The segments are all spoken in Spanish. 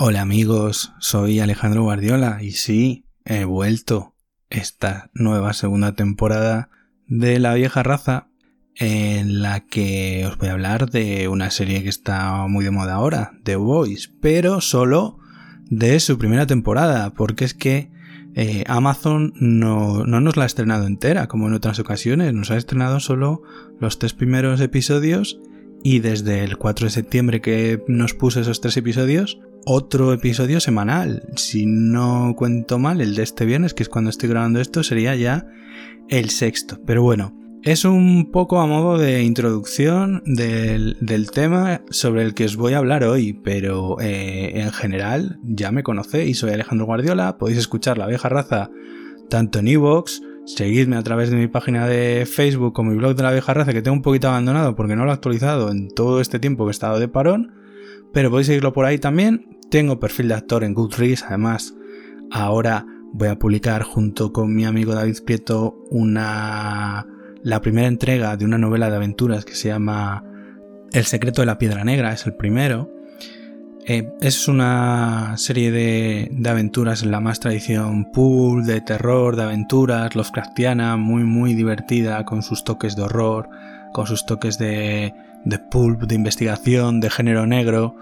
Hola amigos, soy Alejandro Guardiola y sí, he vuelto esta nueva segunda temporada de La vieja raza en la que os voy a hablar de una serie que está muy de moda ahora, The Voice, pero solo de su primera temporada, porque es que eh, Amazon no, no, nos la ha estrenado entera, como en otras ocasiones, nos ha estrenado solo los tres primeros episodios y desde el 4 de septiembre que nos puso esos tres episodios, otro episodio semanal. Si no cuento mal, el de este viernes, que es cuando estoy grabando esto, sería ya el sexto. Pero bueno, es un poco a modo de introducción del, tema sobre el que os voy a hablar hoy, pero eh, en general ya me conocéis, soy Alejandro Guardiola, podéis escuchar La vieja raza tanto en Evox, seguidme a través de mi página de Facebook o mi blog de La vieja raza que tengo un poquito abandonado porque no lo he actualizado en todo este tiempo que he estado de parón, pero podéis seguirlo por ahí también tengo perfil de actor en Goodreads, además ahora voy a publicar junto con mi amigo David Prieto una la primera entrega de una novela de aventuras que se llama El secreto de la piedra negra, es el primero. Eh, es una serie de, de, aventuras en la más tradición pool, de terror, de aventuras, Lovecraftiana, muy muy divertida, con sus toques de horror, con sus toques de, de pulp, de investigación, de género negro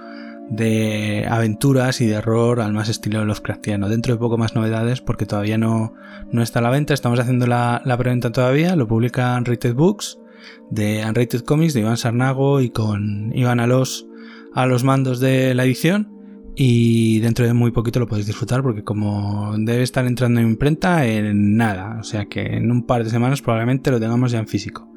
de aventuras y de horror al más estilo Lovecraftiano. Dentro de poco más novedades porque todavía no, no está a la venta, estamos haciendo la, la preventa todavía, lo publica Unrated Books de Unrated Comics de Iván Sarnago y con Iván Alos a los mandos de la edición y dentro de muy poquito lo podéis disfrutar porque como debe estar entrando en imprenta en nada, o sea que en un par de semanas probablemente lo tengamos ya en físico.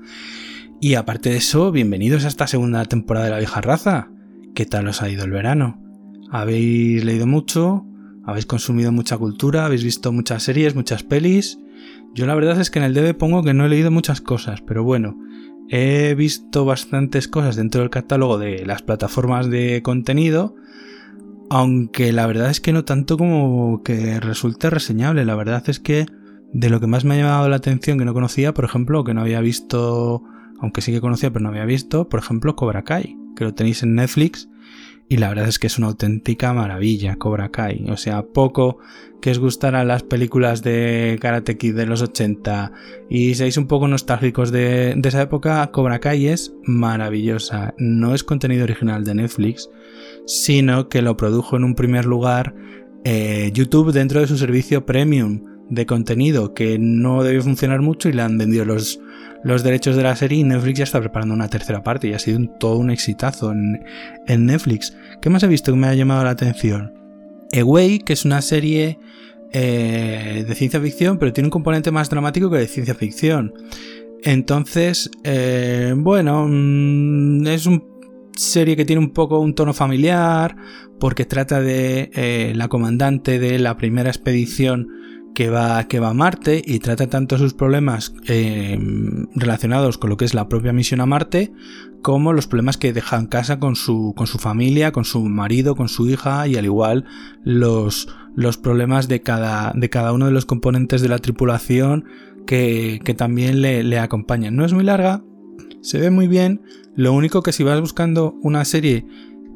Y aparte de eso, bienvenidos a esta segunda temporada de la vieja raza. ¿Qué tal os ha ido el verano? ¿Habéis leído mucho? ¿Habéis consumido mucha cultura? ¿Habéis visto muchas series, muchas pelis? Yo la verdad es que en el DB pongo que no he leído muchas cosas, pero bueno, he visto bastantes cosas dentro del catálogo de las plataformas de contenido, aunque la verdad es que no tanto como que resulte reseñable, la verdad es que de lo que más me ha llamado la atención que no conocía, por ejemplo, que no había visto, aunque sí que conocía pero no había visto, por ejemplo, Cobra Kai que lo tenéis en Netflix. Y la verdad es que es una auténtica maravilla, Cobra Kai. O sea, poco que os gustaran las películas de Karate Kid de los 80 y seáis un poco nostálgicos de, esa época, Cobra Kai es maravillosa. No es contenido original de Netflix, sino que lo produjo en un primer lugar eh, YouTube dentro de su servicio premium de contenido que no debió funcionar mucho y le han vendido los, los derechos de la serie y Netflix ya está preparando una tercera parte y ha sido todo un exitazo en, Netflix. ¿Qué más he visto que me ha llamado la atención? Away, que es una serie eh, de ciencia ficción, pero tiene un componente más dramático que de ciencia ficción. Entonces, eh, bueno, mm, es una serie que tiene un poco un tono familiar, porque trata de eh, la comandante de la primera expedición que va, que va a Marte y trata tanto sus problemas eh, relacionados con lo que es la propia misión a Marte como los problemas que deja en casa con su, con su familia, con su marido, con su hija y al igual los, los problemas de cada, de cada uno de los componentes de la tripulación que, que también le, le acompañan. No es muy larga, se ve muy bien, lo único que si vas buscando una serie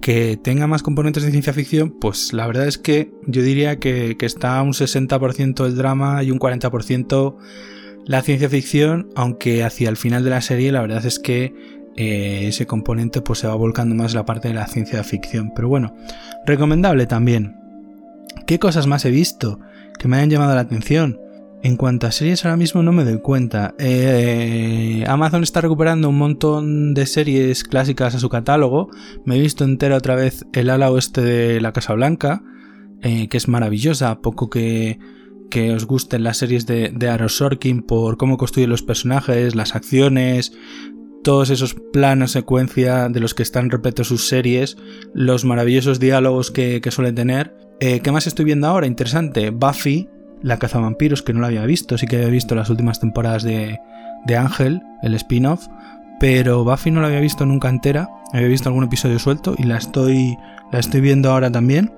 que tenga más componentes de ciencia ficción, pues la verdad es que yo diría que, está un 60% el drama y un 40% la ciencia ficción, aunque hacia el final de la serie la verdad es que eh, ese componente pues se va volcando más la parte de la ciencia ficción. Pero bueno, recomendable también. ¿Qué cosas más he visto que me hayan llamado la atención? En cuanto a series ahora mismo no me doy cuenta. Eh, Amazon está recuperando un montón de series clásicas a su catálogo. Me he visto entera otra vez el ala oeste de la Casa Blanca, eh, que es maravillosa. Poco que, que os gusten las series de, de Sorkin por cómo construye los personajes, las acciones, todos esos planos secuencia de los que están repletos sus series, los maravillosos diálogos que, suelen tener. Eh, ¿Qué más estoy viendo ahora? Interesante. Buffy, la cazavampiros, que no la había visto, sí que había visto las últimas temporadas de, de Ángel, el spin-off, pero Buffy no la había visto nunca entera, había visto algún episodio suelto y la estoy, la estoy viendo ahora también.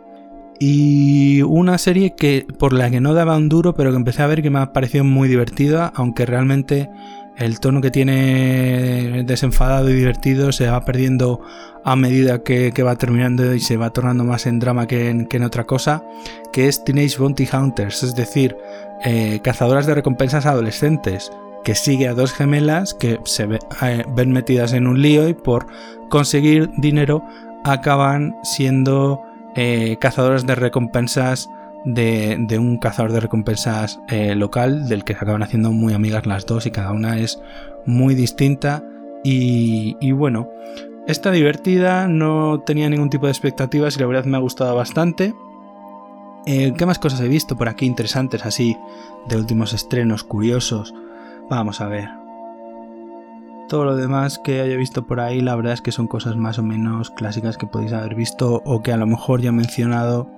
Y una serie que por la que no daba un duro, pero que empecé a ver que me ha parecido muy divertida, aunque realmente el tono que tiene desenfadado y divertido se va perdiendo a medida que, va terminando y se va tornando más en drama que en, otra cosa, que es Teenage Bounty Hunters, es decir, eh, cazadoras de recompensas adolescentes, que sigue a dos gemelas que se eh, ven metidas en un lío y por conseguir dinero acaban siendo eh, cazadoras de recompensas de, un cazador de recompensas eh, local del que se acaban haciendo muy amigas las dos y cada una es muy distinta y, bueno, está divertida, no tenía ningún tipo de expectativas y la verdad me ha gustado bastante. Eh, ¿Qué más cosas he visto por aquí interesantes así de últimos estrenos curiosos? Vamos a ver. Todo lo demás que haya visto por ahí, la verdad es que son cosas más o menos clásicas que podéis haber visto o que a lo mejor ya he mencionado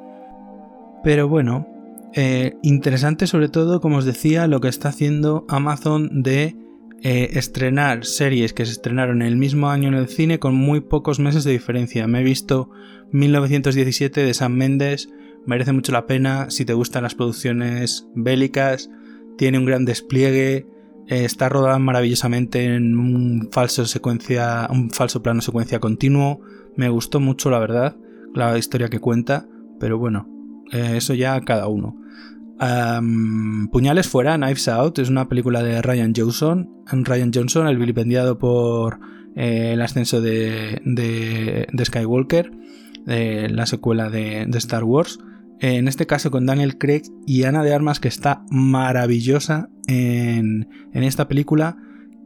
pero bueno, eh, interesante sobre todo, como os decía, lo que está haciendo Amazon de eh, estrenar series que se estrenaron el mismo año en el cine con muy pocos meses de diferencia. Me he visto 1917 de Sam Mendes, merece mucho la pena si te gustan las producciones bélicas, tiene un gran despliegue, eh, está rodada maravillosamente en un falso secuencia, un falso plano secuencia continuo. Me gustó mucho la verdad, la historia que cuenta, pero bueno, eh, eso ya cada uno. Puñales fuera, Knives Out, es una película de Ryan Johnson. Ryan Johnson, el vilipendiado por eh, el ascenso de, de, Skywalker, la secuela de, Star Wars. En este caso con Daniel Craig y Ana de Armas, que está maravillosa en, en esta película,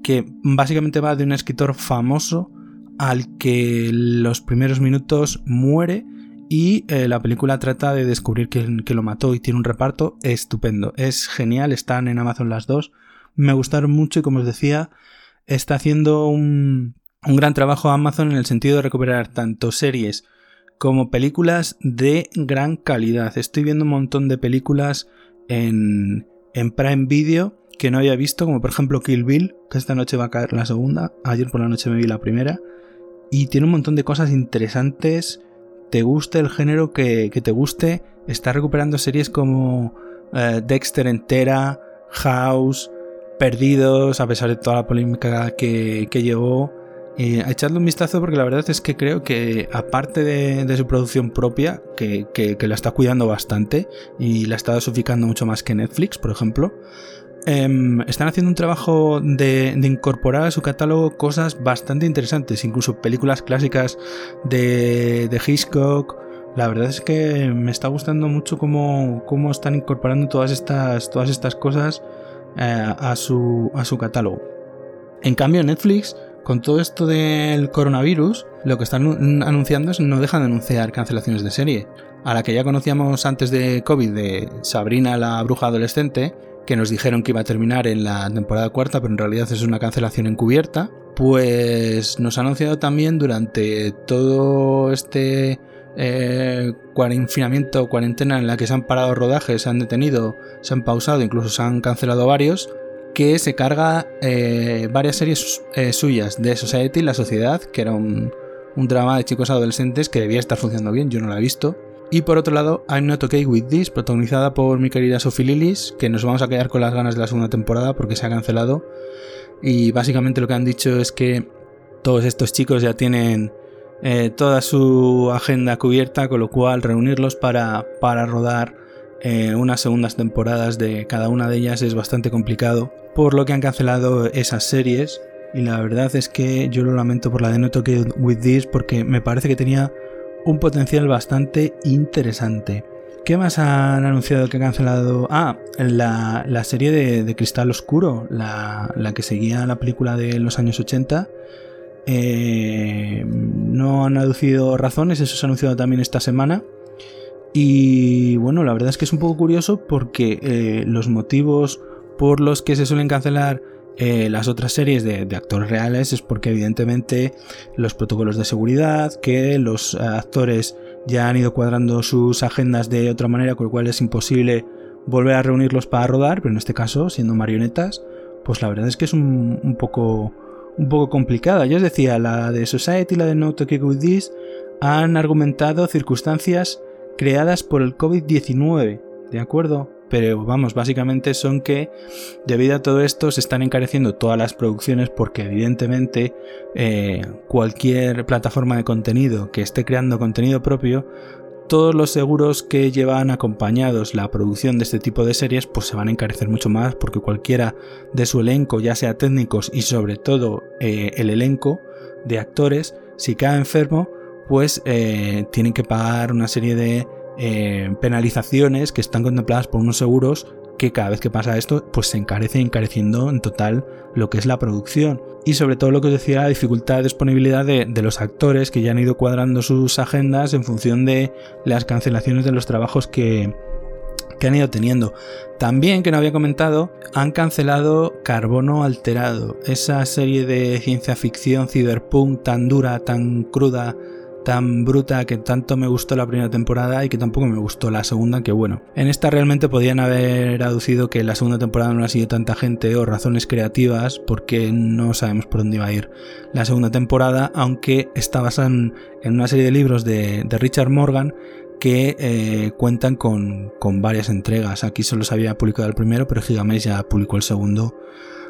que básicamente va de un escritor famoso al que los primeros minutos muere y eh, la película trata de descubrir quién, lo mató y tiene un reparto estupendo. Es genial, están en Amazon las dos. Me gustaron mucho y como os decía, está haciendo un, gran trabajo Amazon en el sentido de recuperar tanto series como películas de gran calidad. Estoy viendo un montón de películas en, en Prime Video que no había visto, como por ejemplo Kill Bill, que esta noche va a caer la segunda. Ayer por la noche me vi la primera. Y tiene un montón de cosas interesantes te guste el género que, te guste, está recuperando series como eh, Dexter entera, House, Perdidos, a pesar de toda la polémica que, llevó. Eh, echadle un vistazo porque la verdad es que creo que aparte de, su producción propia, que, que, la está cuidando bastante y la está dosificando mucho más que Netflix, por ejemplo, Em, están haciendo un trabajo de, incorporar a su catálogo cosas bastante interesantes, incluso películas clásicas de, de Hitchcock. La verdad es que me está gustando mucho cómo, cómo están incorporando todas estas, todas estas cosas eh, a, su, a su catálogo. En cambio, Netflix, con todo esto del coronavirus, lo que están anunciando es no dejan de anunciar cancelaciones de serie. A la que ya conocíamos antes de COVID de Sabrina la bruja adolescente, que nos dijeron que iba a terminar en la temporada cuarta, pero en realidad es una cancelación encubierta, pues nos ha anunciado también durante todo este eh, cuarentena en la que se han parado rodajes, se han detenido, se han pausado, incluso se han cancelado varios, que se carga eh, varias series eh, suyas de Society, La Sociedad, que era un, un drama de chicos adolescentes que debía estar funcionando bien, yo no la he visto, y por otro lado, I'm Not Okay With This, protagonizada por mi querida Sophie Lillis, que nos vamos a quedar con las ganas de la segunda temporada porque se ha cancelado. Y básicamente lo que han dicho es que todos estos chicos ya tienen eh, toda su agenda cubierta, con lo cual reunirlos para, para rodar eh, unas segundas temporadas de cada una de ellas es bastante complicado, por lo que han cancelado esas series. Y la verdad es que yo lo lamento por la de Not Okay With This porque me parece que tenía un potencial bastante interesante. ¿Qué más han anunciado que ha cancelado? Ah, la, la serie de, Cristal Oscuro, la, que seguía la película de los años 80. Eh, no han aducido razones, eso se ha anunciado también esta semana. Y bueno, la verdad es que es un poco curioso porque eh, los motivos por los que se suelen cancelar eh, las otras series de, actores reales es porque evidentemente los protocolos de seguridad, que los actores ya han ido cuadrando sus agendas de otra manera, con lo cual es imposible volver a reunirlos para rodar, pero en este caso, siendo marionetas, pues la verdad es que es un, poco un poco complicada. Yo os decía, la de Society y la de No Talking With This han argumentado circunstancias creadas por el COVID-19, ¿de acuerdo? Pero vamos, básicamente son que debido a todo esto se están encareciendo todas las producciones porque evidentemente eh, cualquier plataforma de contenido que esté creando contenido propio todos los seguros que llevan acompañados la producción de este tipo de series pues se van a encarecer mucho más porque cualquiera de su elenco, ya sea técnicos y sobre todo eh, el elenco de actores, si cae enfermo, pues eh, tienen que pagar una serie de eh, penalizaciones que están contempladas por unos seguros que cada vez que pasa esto, pues se encarece encareciendo en total lo que es la producción. Y sobre todo lo que os decía, la dificultad de disponibilidad de, los actores que ya han ido cuadrando sus agendas en función de las cancelaciones de los trabajos que, que han ido teniendo. También, que no había comentado, han cancelado Carbono Alterado, esa serie de ciencia ficción cyberpunk tan dura, tan cruda, tan bruta que tanto me gustó la primera temporada y que tampoco me gustó la segunda, que bueno, en esta realmente podían haber aducido que la segunda temporada no ha sido tanta gente o razones creativas porque no sabemos por dónde iba a ir la segunda temporada, aunque está basada en, una serie de libros de, Richard Morgan que eh, cuentan con, varias entregas. Aquí solo se había publicado el primero, pero Gigamesh ya publicó el segundo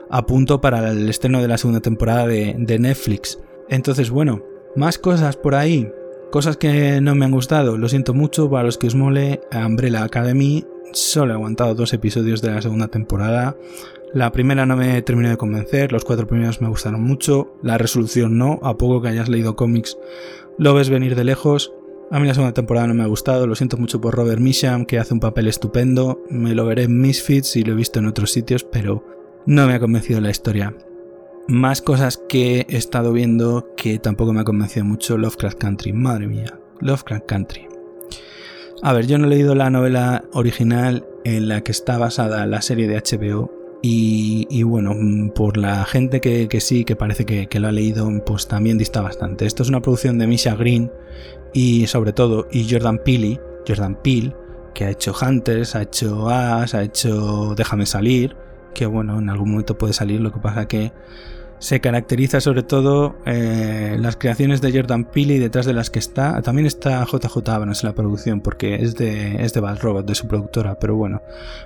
a punto para el estreno de la segunda temporada de, de Netflix. Entonces, bueno, más cosas por ahí, cosas que no me han gustado, lo siento mucho, para los que os mole, Umbrella Academy, solo he aguantado dos episodios de la segunda temporada. La primera no me terminó de convencer, los cuatro primeros me gustaron mucho, la resolución no, a poco que hayas leído cómics lo ves venir de lejos. A mí la segunda temporada no me ha gustado, lo siento mucho por Robert Misham, que hace un papel estupendo, me lo veré en Misfits y lo he visto en otros sitios, pero no me ha convencido la historia. Más cosas que he estado viendo que tampoco me ha convencido mucho Lovecraft Country. Madre mía, Lovecraft Country. A ver, yo no he leído la novela original en la que está basada la serie de HBO. Y, bueno, por la gente que, sí, que parece que, lo ha leído, pues también dista bastante. Esto es una producción de Misha Green y sobre todo, y Jordan Peele, Jordan Peele, que ha hecho Hunters, ha hecho As, ha hecho Déjame salir, que bueno, en algún momento puede salir, lo que pasa que se caracteriza sobre todo eh, las creaciones de Jordan Peele y detrás de las que está. También está JJ Abrams en la producción porque es de, es de de su productora, pero bueno,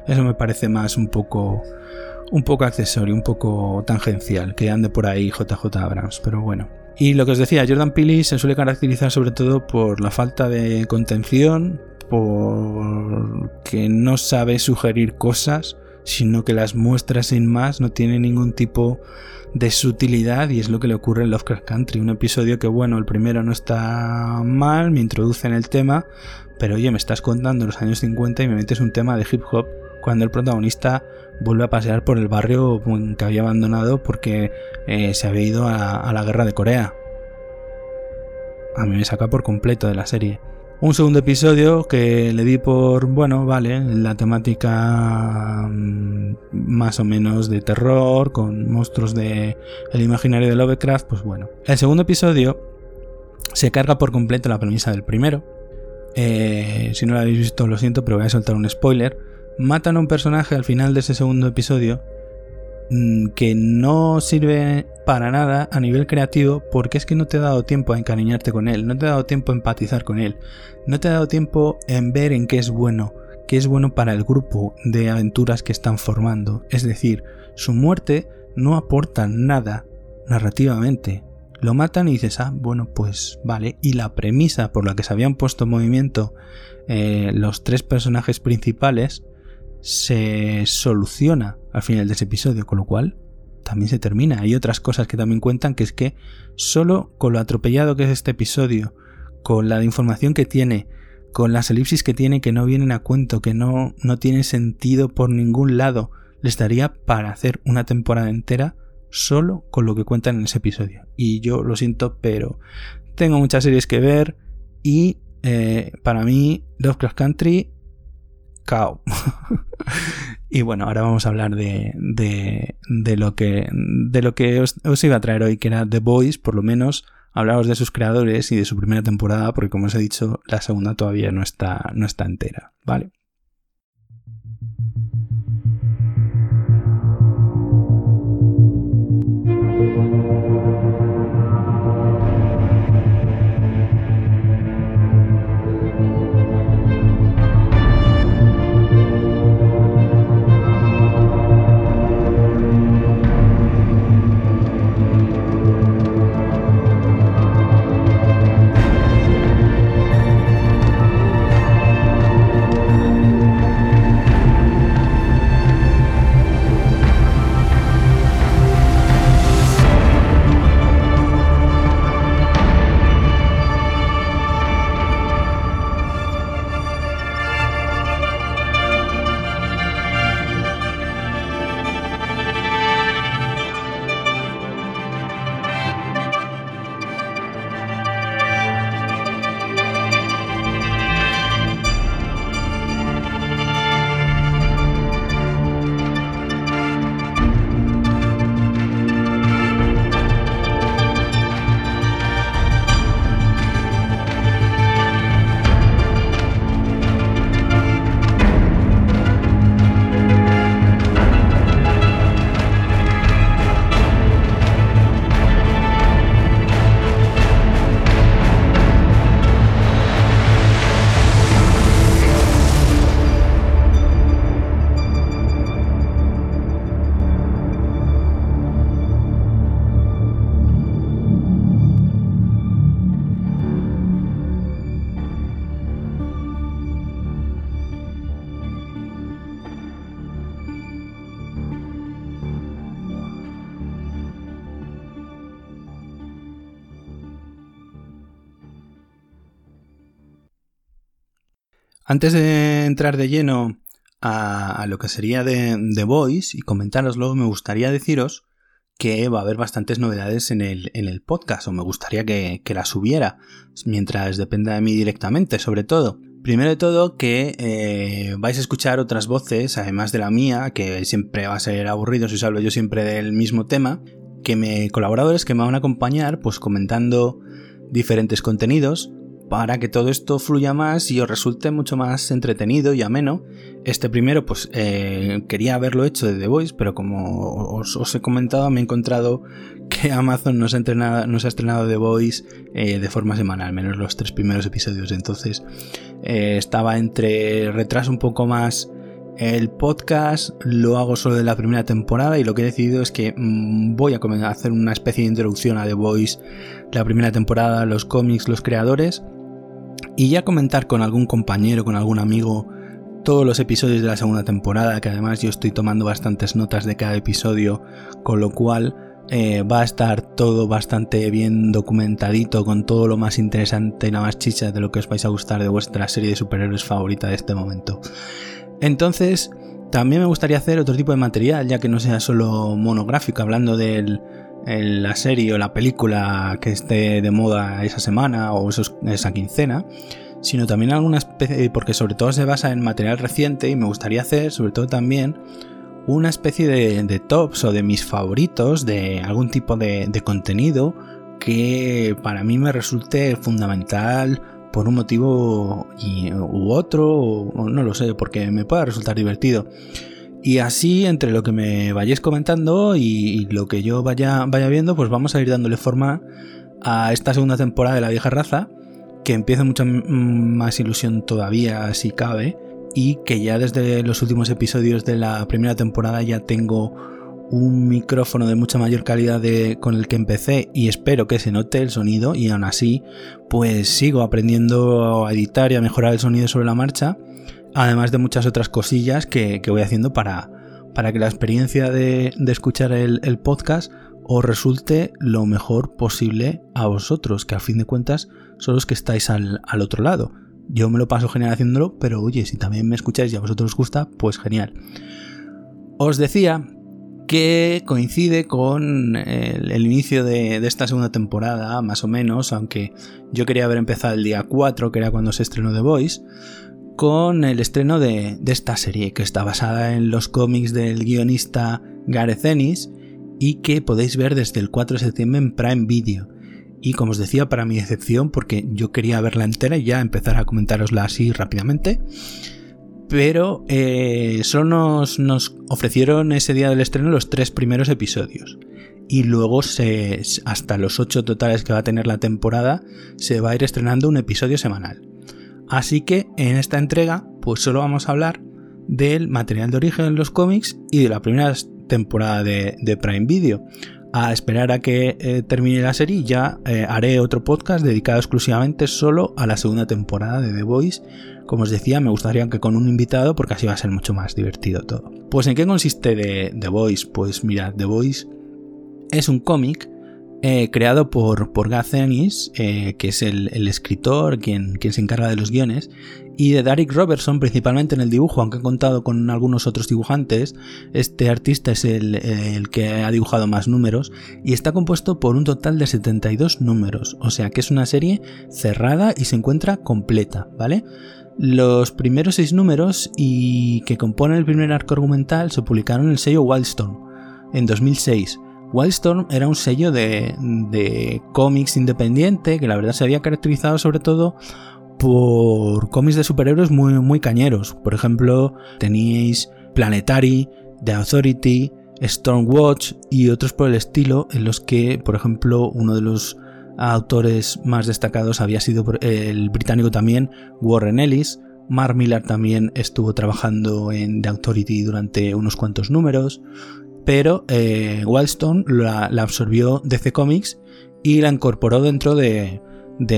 eso me parece más un poco, un poco accesorio, un poco tangencial, que ande por ahí JJ Abrams, pero bueno. Y lo que os decía, Jordan Peele se suele caracterizar sobre todo por la falta de contención, por que no sabe sugerir cosas, sino que las muestra sin más, no tiene ningún tipo de sutilidad y es lo que le ocurre en Lovecraft Country. Un episodio que, bueno, el primero no está mal, me introduce en el tema, pero oye, me estás contando los años 50 y me metes un tema de hip hop cuando el protagonista vuelve a pasear por el barrio que había abandonado porque eh, se había ido a la guerra de Corea. A mí me saca por completo de la serie. Un segundo episodio que le di por, bueno, vale, la temática mm, más o menos de terror, con monstruos de el imaginario de Lovecraft, pues bueno. El segundo episodio se carga por completo la premisa del primero. Eh, si no lo habéis visto, lo siento, pero voy a soltar un spoiler. Matan a un personaje al final de ese segundo episodio que no sirve para nada a nivel creativo porque es que no te ha dado tiempo a encariñarte con él, no te ha dado tiempo a empatizar con él, no te ha dado tiempo en ver en qué es bueno, qué es bueno para el grupo de aventuras que están formando. Es decir, su muerte no aporta nada narrativamente. Lo matan y dices, ah, bueno, pues vale. Y la premisa por la que se habían puesto en movimiento eh, los tres personajes principales se soluciona al final de ese episodio, con lo cual también se termina. Hay otras cosas que también cuentan, que es que solo con lo atropellado que es este episodio, con la información que tiene, con las elipsis que tiene que no vienen a cuento, que no, no tienen sentido por ningún lado, les daría para hacer una temporada entera solo con lo que cuentan en ese episodio. Y yo lo siento, pero tengo muchas series que ver y eh, para mí Lovecraft Country Cao. y bueno, ahora vamos a hablar de, de, lo que, de lo que os, iba a traer hoy, que era The Boys, por lo menos hablaros de sus creadores y de su primera temporada, porque como os he dicho, la segunda todavía no está, no está entera, ¿vale? Antes de entrar de lleno a, lo que sería de The Voice y comentároslo, me gustaría deciros que va a haber bastantes novedades en el, en el podcast, o me gustaría que, que las hubiera, mientras dependa de mí directamente, sobre todo. Primero de todo, que eh, vais a escuchar otras voces, además de la mía, que siempre va a ser aburrido si os hablo yo siempre del mismo tema, que me colaboradores que me van a acompañar, pues comentando diferentes contenidos, para que todo esto fluya más y os resulte mucho más entretenido y ameno. Este primero, pues eh, quería haberlo hecho de The Voice, pero como os, he comentado, me he encontrado que Amazon nos ha, entrenado, nos ha estrenado The Voice eh, de forma semanal, menos los tres primeros episodios. Entonces eh, estaba entre retraso un poco más el podcast lo hago solo de la primera temporada y lo que he decidido es que mm, voy a hacer una especie de introducción a The Voice, la primera temporada, los cómics, los creadores y ya comentar con algún compañero, con algún amigo, todos los episodios de la segunda temporada, que además yo estoy tomando bastantes notas de cada episodio, con lo cual eh, va a estar todo bastante bien documentadito, con todo lo más interesante y la más chicha de lo que os vais a gustar de vuestra serie de superhéroes favorita de este momento. Entonces, también me gustaría hacer otro tipo de material, ya que no sea solo monográfico, hablando de la serie o la película que esté de moda esa semana o esa quincena, sino también alguna especie, porque sobre todo se basa en material reciente y me gustaría hacer, sobre todo también, una especie de, tops o de mis favoritos de algún tipo de, de contenido que para mí me resulte fundamental por un motivo u otro, o, no lo sé, porque me pueda resultar divertido. Y así, entre lo que me vayáis comentando y, lo que yo vaya, vaya viendo, pues vamos a ir dándole forma a esta segunda temporada de La Vieja Raza, que empieza mucha más ilusión todavía, si cabe, y que ya desde los últimos episodios de la primera temporada ya tengo un micrófono de mucha mayor calidad de, con el que empecé y espero que se note el sonido y aún así pues sigo aprendiendo a editar y a mejorar el sonido sobre la marcha además de muchas otras cosillas que, voy haciendo para, para que la experiencia de, escuchar el, podcast os resulte lo mejor posible a vosotros que a fin de cuentas son los que estáis al, al otro lado. Yo me lo paso genial haciéndolo pero oye si también me escucháis y a vosotros os gusta pues genial. Os decía que coincide con el, inicio de, esta segunda temporada, más o menos, aunque yo quería haber empezado el día 4, que era cuando se estrenó The Voice, con el estreno de, esta serie, que está basada en los cómics del guionista Gareth Ennis y que podéis ver desde el 4 de septiembre en Prime Video. Y como os decía, para mi excepción, porque yo quería verla entera y ya empezar a comentarosla así rápidamente, pero eh, solo nos, ofrecieron ese día del estreno los tres primeros episodios. Y luego hasta los ocho totales que va a tener la temporada se va a ir estrenando un episodio semanal. Así que en esta entrega pues solo vamos a hablar del material de origen en los cómics y de la primera temporada de, Prime Video. A esperar a que eh, termine la serie ya eh, haré otro podcast dedicado exclusivamente solo a la segunda temporada de The Voice como os decía, me gustaría que con un invitado porque así va a ser mucho más divertido todo. Pues ¿en qué consiste The, Voice? Pues mirad, The Voice es un cómic eh, creado por, por Garth eh, que es el, escritor quien, quien, se encarga de los guiones, y de Derek Robertson, principalmente en el dibujo, aunque ha contado con algunos otros dibujantes. Este artista es el, el, que ha dibujado más números y está compuesto por un total de 72 números, o sea que es una serie cerrada y se encuentra completa, ¿vale? Los primeros seis números y que componen el primer arco argumental se publicaron en el sello Wildstorm en 2006. Wildstorm era un sello de, cómics independiente que la verdad se había caracterizado sobre todo por cómics de superhéroes muy, muy cañeros. Por ejemplo, teníais Planetary, The Authority, Stormwatch y otros por el estilo en los que, por ejemplo, uno de los autores más destacados había sido el británico también Warren Ellis. Mark Millar también estuvo trabajando en The Authority durante unos cuantos números, pero eh, Wildstone la, absorbió DC Comics y la incorporó dentro de,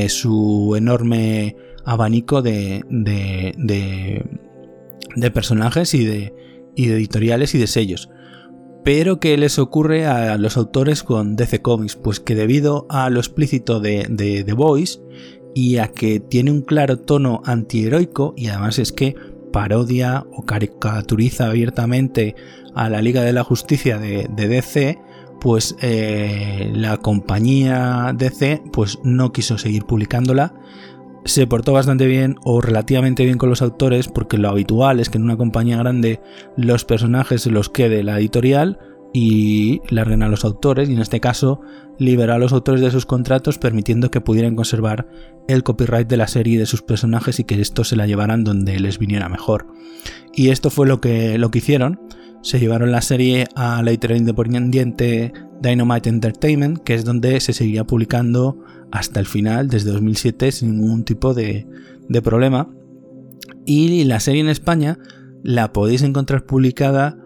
su enorme abanico de, de, personajes y de, de editoriales y de sellos. Pero ¿qué les ocurre a los autores con DC Comics? Pues que debido a lo explícito de, The Voice y a que tiene un claro tono antiheroico y además es que parodia o caricaturiza abiertamente a la Liga de la Justicia de, DC, pues eh, la compañía DC pues no quiso seguir publicándola. Se portó bastante bien o relativamente bien con los autores porque lo habitual es que en una compañía grande los personajes se los quede la editorial y larguen a los autores y en este caso liberó a los autores de sus contratos permitiendo que pudieran conservar el copyright de la serie y de sus personajes y que esto se la llevaran donde les viniera mejor. Y esto fue lo que, lo que hicieron. Se llevaron la serie a la editorial independiente Dynamite Entertainment, que es donde se seguía publicando hasta el final, desde 2007, sin ningún tipo de, de problema. Y la serie en España la podéis encontrar publicada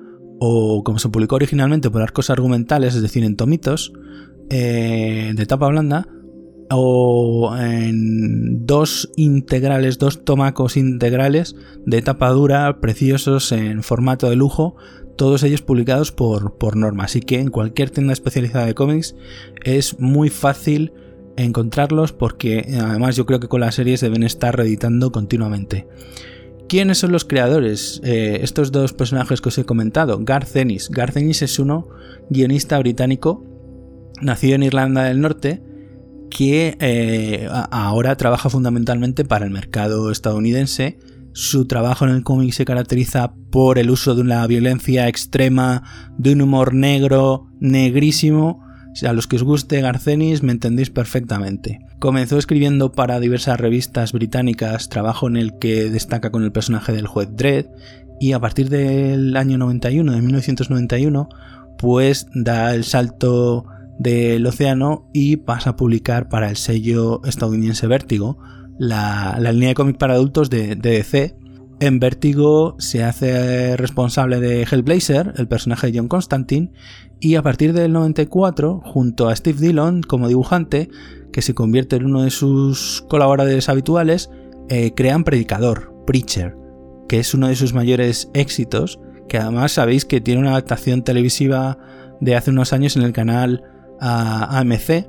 o como se publicó originalmente por arcos argumentales, es decir, en tomitos eh, de tapa blanda, o en dos integrales, dos tomacos integrales de tapa dura, preciosos en formato de lujo, todos ellos publicados por, por norma. Así que en cualquier tienda especializada de cómics es muy fácil encontrarlos porque además yo creo que con las series deben estar reeditando continuamente. ¿Quiénes son los creadores? Eh, estos dos personajes que os he comentado. Garth Ennis. Garth Ennis es uno guionista británico nacido en Irlanda del Norte que eh, ahora trabaja fundamentalmente para el mercado estadounidense. Su trabajo en el cómic se caracteriza por el uso de una violencia extrema, de un humor negro, negrísimo, a los que os guste Garcenis me entendéis perfectamente. Comenzó escribiendo para diversas revistas británicas, trabajo en el que destaca con el personaje del juez Dredd, y a partir del año 91, de 1991, pues da el salto del océano y pasa a publicar para el sello estadounidense Vértigo la, línea de cómic para adultos de, de DC. En Vértigo se hace responsable de Hellblazer, el personaje de John Constantine, y a partir del 94, junto a Steve Dillon como dibujante, que se convierte en uno de sus colaboradores habituales, eh, crean Predicador, Preacher, que es uno de sus mayores éxitos, que además sabéis que tiene una adaptación televisiva de hace unos años en el canal AMC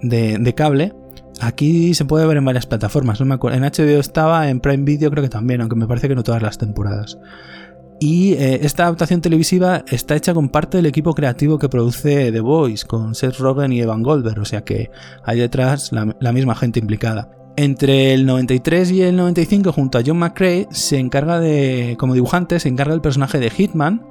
de, de cable. Aquí se puede ver en varias plataformas. En HBO estaba, en Prime Video creo que también, aunque me parece que no todas las temporadas. Y eh, esta adaptación televisiva está hecha con parte del equipo creativo que produce The Voice, con Seth Rogen y Evan Goldberg, o sea que hay detrás la, misma gente implicada. Entre el 93 y el 95, junto a John McCrae, se encarga de, como dibujante, se encarga del personaje de Hitman.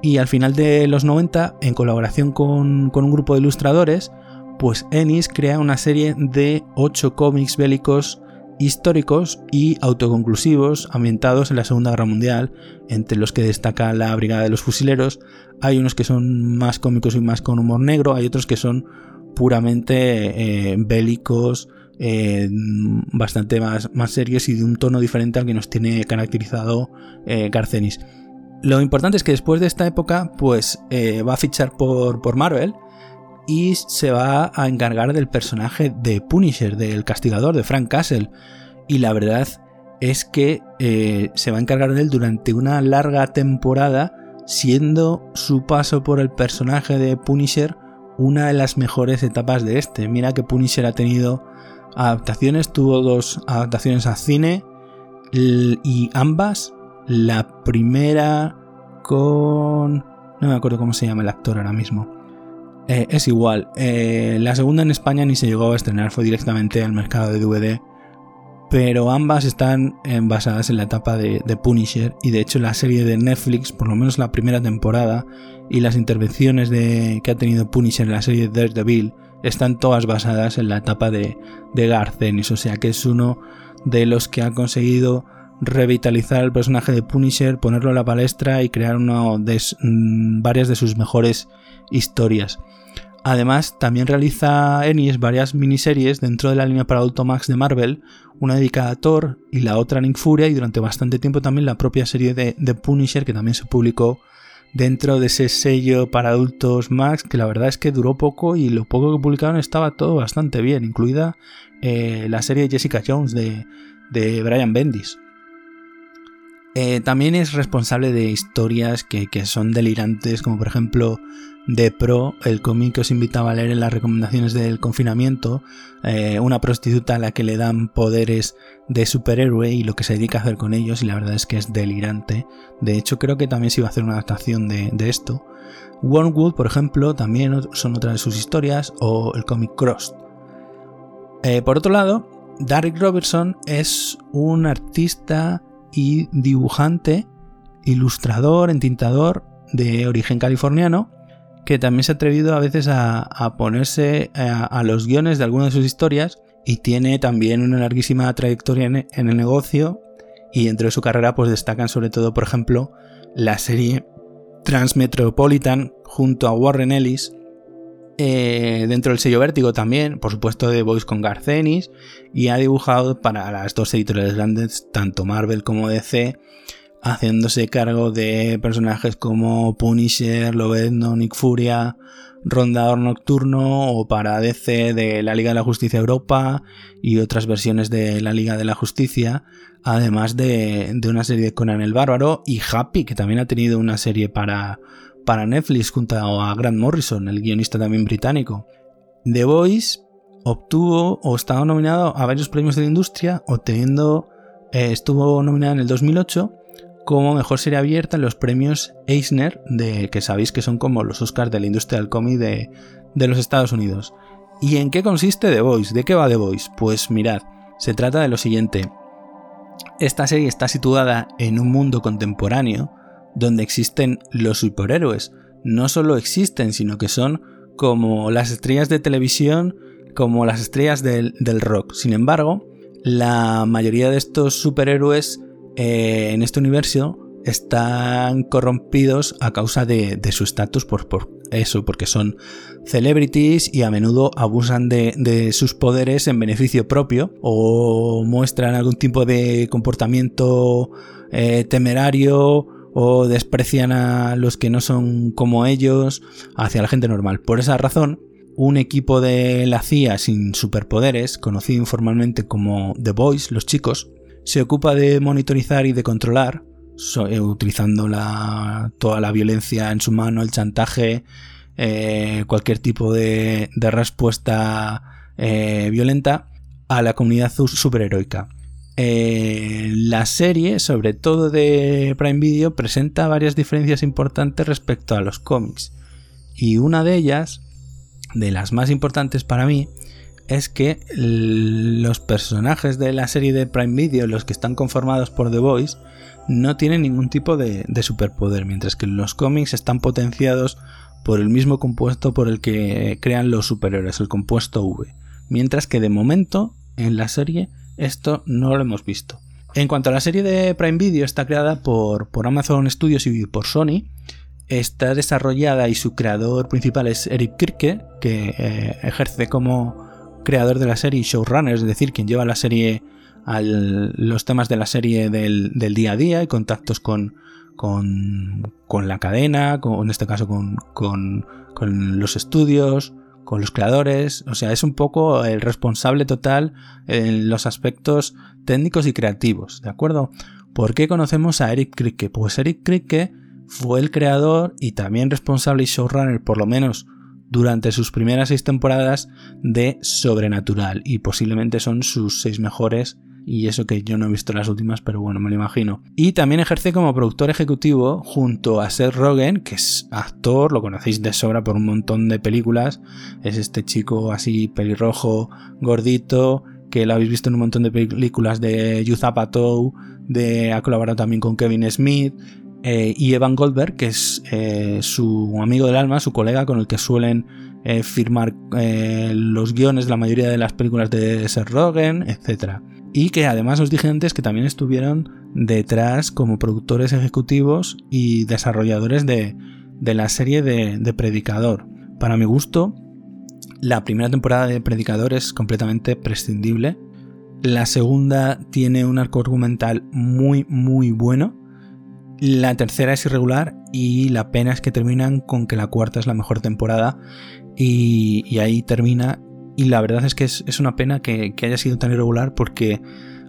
Y al final de los 90, en colaboración con, con un grupo de ilustradores, pues Ennis crea una serie de 8 cómics bélicos históricos y autoconclusivos ambientados en la Segunda Guerra Mundial, entre los que destaca la Brigada de los Fusileros. Hay unos que son más cómicos y más con humor negro, hay otros que son puramente eh, bélicos, eh, bastante más, más, serios y de un tono diferente al que nos tiene caracterizado eh, Garcenis. Lo importante es que después de esta época, pues va a fichar por, por Marvel y se va a encargar del personaje de Punisher, del castigador de Frank Castle. Y la verdad es que eh, se va a encargar de él durante una larga temporada, siendo su paso por el personaje de Punisher una de las mejores etapas de este. Mira que Punisher ha tenido adaptaciones, tuvo dos adaptaciones a cine y ambas, la primera con... no me acuerdo cómo se llama el actor ahora mismo. Eh, es igual. Eh, la segunda en España ni se llegó a estrenar, fue directamente al mercado de DVD. Pero ambas están eh, basadas en la etapa de, Punisher y de hecho la serie de Netflix, por lo menos la primera temporada, y las intervenciones de, que ha tenido Punisher en la serie de Daredevil están todas basadas en la etapa de, de Garth o sea que es uno de los que ha conseguido revitalizar el personaje de Punisher, ponerlo a la palestra y crear de, mm, varias de sus mejores historias. Además, también realiza Ennis varias miniseries dentro de la línea para adulto Max de Marvel, una dedicada a Thor y la otra a Nick y durante bastante tiempo también la propia serie de, Punisher, que también se publicó dentro de ese sello para adultos Max, que la verdad es que duró poco y lo poco que publicaron estaba todo bastante bien, incluida eh, la serie Jessica Jones de, de Brian Bendis. Eh, también es responsable de historias que, son delirantes, como por ejemplo The Pro, el cómic que os invitaba a leer en las recomendaciones del confinamiento, eh, una prostituta a la que le dan poderes de superhéroe y lo que se dedica a hacer con ellos, y la verdad es que es delirante. De hecho, creo que también se iba a hacer una adaptación de, esto. Wormwood, por ejemplo, también son otras de sus historias, o el cómic Crossed. Eh, por otro lado, Derek Robertson es un artista y dibujante, ilustrador, entintador de origen californiano, que también se ha atrevido a veces a, ponerse a, los guiones de algunas de sus historias y tiene también una larguísima trayectoria en, el negocio y dentro de su carrera pues destacan sobre todo, por ejemplo, la serie Transmetropolitan junto a Warren Ellis eh, dentro del sello Vértigo también, por supuesto de Voice con Garcenis, y ha dibujado para las dos editoriales grandes, tanto Marvel como DC, haciéndose cargo de personajes como Punisher, Lobezno, Nick Furia, Rondador Nocturno o para DC de la Liga de la Justicia Europa y otras versiones de la Liga de la Justicia, además de, de una serie de Conan el Bárbaro y Happy, que también ha tenido una serie para para Netflix junto a Grant Morrison, el guionista también británico. The Voice obtuvo o estaba nominado a varios premios de la industria, obteniendo, eh, estuvo nominada en el 2008 como mejor serie abierta en los premios Eisner, de, que sabéis que son como los Oscars de la industria del cómic de, de los Estados Unidos. ¿Y en qué consiste The Voice? ¿De qué va The Voice? Pues mirad, se trata de lo siguiente. Esta serie está situada en un mundo contemporáneo donde existen los superhéroes. No solo existen, sino que son como las estrellas de televisión, como las estrellas del, rock. Sin embargo, la mayoría de estos superhéroes eh, en este universo están corrompidos a causa de, su estatus por, eso, porque son celebrities y a menudo abusan de, sus poderes en beneficio propio o muestran algún tipo de comportamiento eh, temerario o desprecian a los que no son como ellos hacia la gente normal. Por esa razón, un equipo de la CIA sin superpoderes, conocido informalmente como The Boys, los chicos, se ocupa de monitorizar y de controlar, eh, utilizando toda la violencia en su mano, el chantaje, eh, cualquier tipo de, respuesta eh, violenta a la comunidad superheroica. La serie, sobre todo de Prime Video, presenta varias diferencias importantes respecto a los cómics. Y una de ellas, de las más importantes para mí, es que los personajes de la serie de Prime Video, los que están conformados por The Voice, no tienen ningún tipo de, de superpoder, mientras que los cómics están potenciados por el mismo compuesto por el que crean los superhéroes, el compuesto V. Mientras que de momento en la serie esto no lo hemos visto. En cuanto a la serie de Prime Video, está creada por, por Amazon Studios y por Sony. Está desarrollada y su creador principal es Eric Kirke, que eh, ejerce como creador de la serie y showrunner, es decir, quien lleva la serie a los temas de la serie del, día a día y contactos con, con, con la cadena, con, en este caso con, con, con los estudios, con los creadores, o sea, es un poco el responsable total en los aspectos técnicos y creativos, ¿de acuerdo? ¿Por qué conocemos a Eric Kripke? Pues Eric Kripke fue el creador y también responsable y showrunner, por lo menos durante sus primeras seis temporadas, de Sobrenatural, y posiblemente son sus seis mejores y eso que yo no he visto las últimas, pero bueno, me lo imagino. Y también ejerce como productor ejecutivo junto a Seth Rogen, que es actor, lo conocéis de sobra por un montón de películas. Es este chico así pelirrojo, gordito, que lo habéis visto en un montón de películas de Apatow, de ha colaborado también con Kevin Smith. Eh, y Evan Goldberg, que es eh, su amigo del alma, su colega con el que suelen eh, firmar los guiones de la mayoría de las películas de Seth Rogen, etc y que además os dije antes que también estuvieron detrás como productores ejecutivos y desarrolladores de, la serie de, Predicador. Para mi gusto, la primera temporada de Predicador es completamente prescindible. La segunda tiene un arco argumental muy muy bueno. La tercera es irregular y la pena es que terminan con que la cuarta es la mejor temporada y, ahí termina y la verdad es que es, una pena que, haya sido tan irregular porque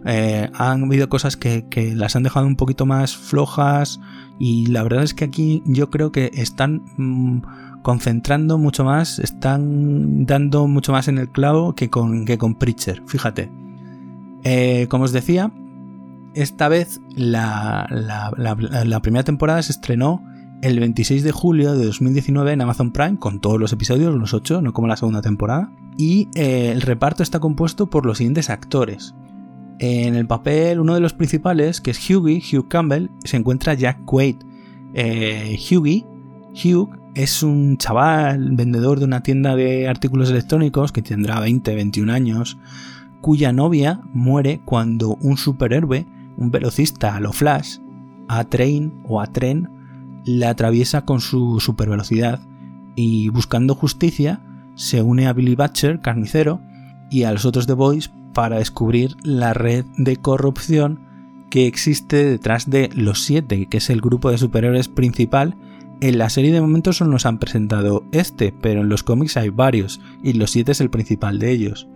Eh, han habido cosas que, las han dejado un poquito más flojas y la verdad es que aquí yo creo que están mm, concentrando mucho más, están dando mucho más en el clavo que con, que con fíjate. Eh, como os decía, esta vez la, la, primera temporada se estrenó el 26 de julio de 2019 en Amazon Prime con todos los episodios, los 8, no como la segunda temporada. Y eh, el reparto está compuesto por los siguientes actores. En el papel, uno de los principales, que es Hughie, Hugh Campbell, se encuentra Jack Quaid. Eh, Hughie, Hugh, es un chaval vendedor de una tienda de artículos electrónicos que tendrá 20, 21 años, cuya novia muere cuando un superhéroe, un velocista a lo Flash, a Train o a Tren, la atraviesa con su supervelocidad y buscando justicia se une a Billy Butcher, carnicero, y a los otros The Boys para descubrir la red de corrupción que existe detrás de Los Siete, que es el grupo de superhéroes principal. En la serie de momentos solo nos han presentado este, pero en los cómics hay varios, y Los Siete es el principal de ellos.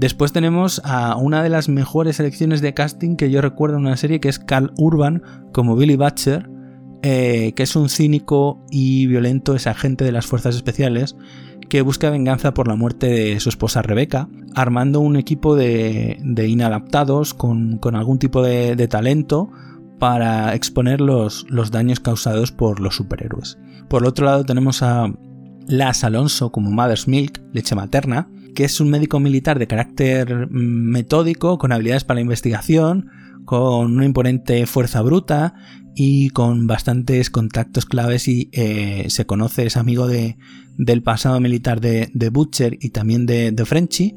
Después tenemos a una de las mejores selecciones de casting que yo recuerdo en una serie, que es Carl Urban como Billy Butcher, eh, que es un cínico y violento es agente de las fuerzas especiales que busca venganza por la muerte de su esposa Rebeca, armando un equipo de, inadaptados con, algún tipo de, talento para exponer los, daños causados por los superhéroes. Por otro lado tenemos a Las Alonso como Mother's Milk, leche materna, que es un médico militar de carácter mm, metódico, con habilidades para la investigación, con una imponente fuerza bruta y con bastantes contactos claves y eh, se conoce, es amigo de, del pasado militar de, Butcher y también de, de Frenchy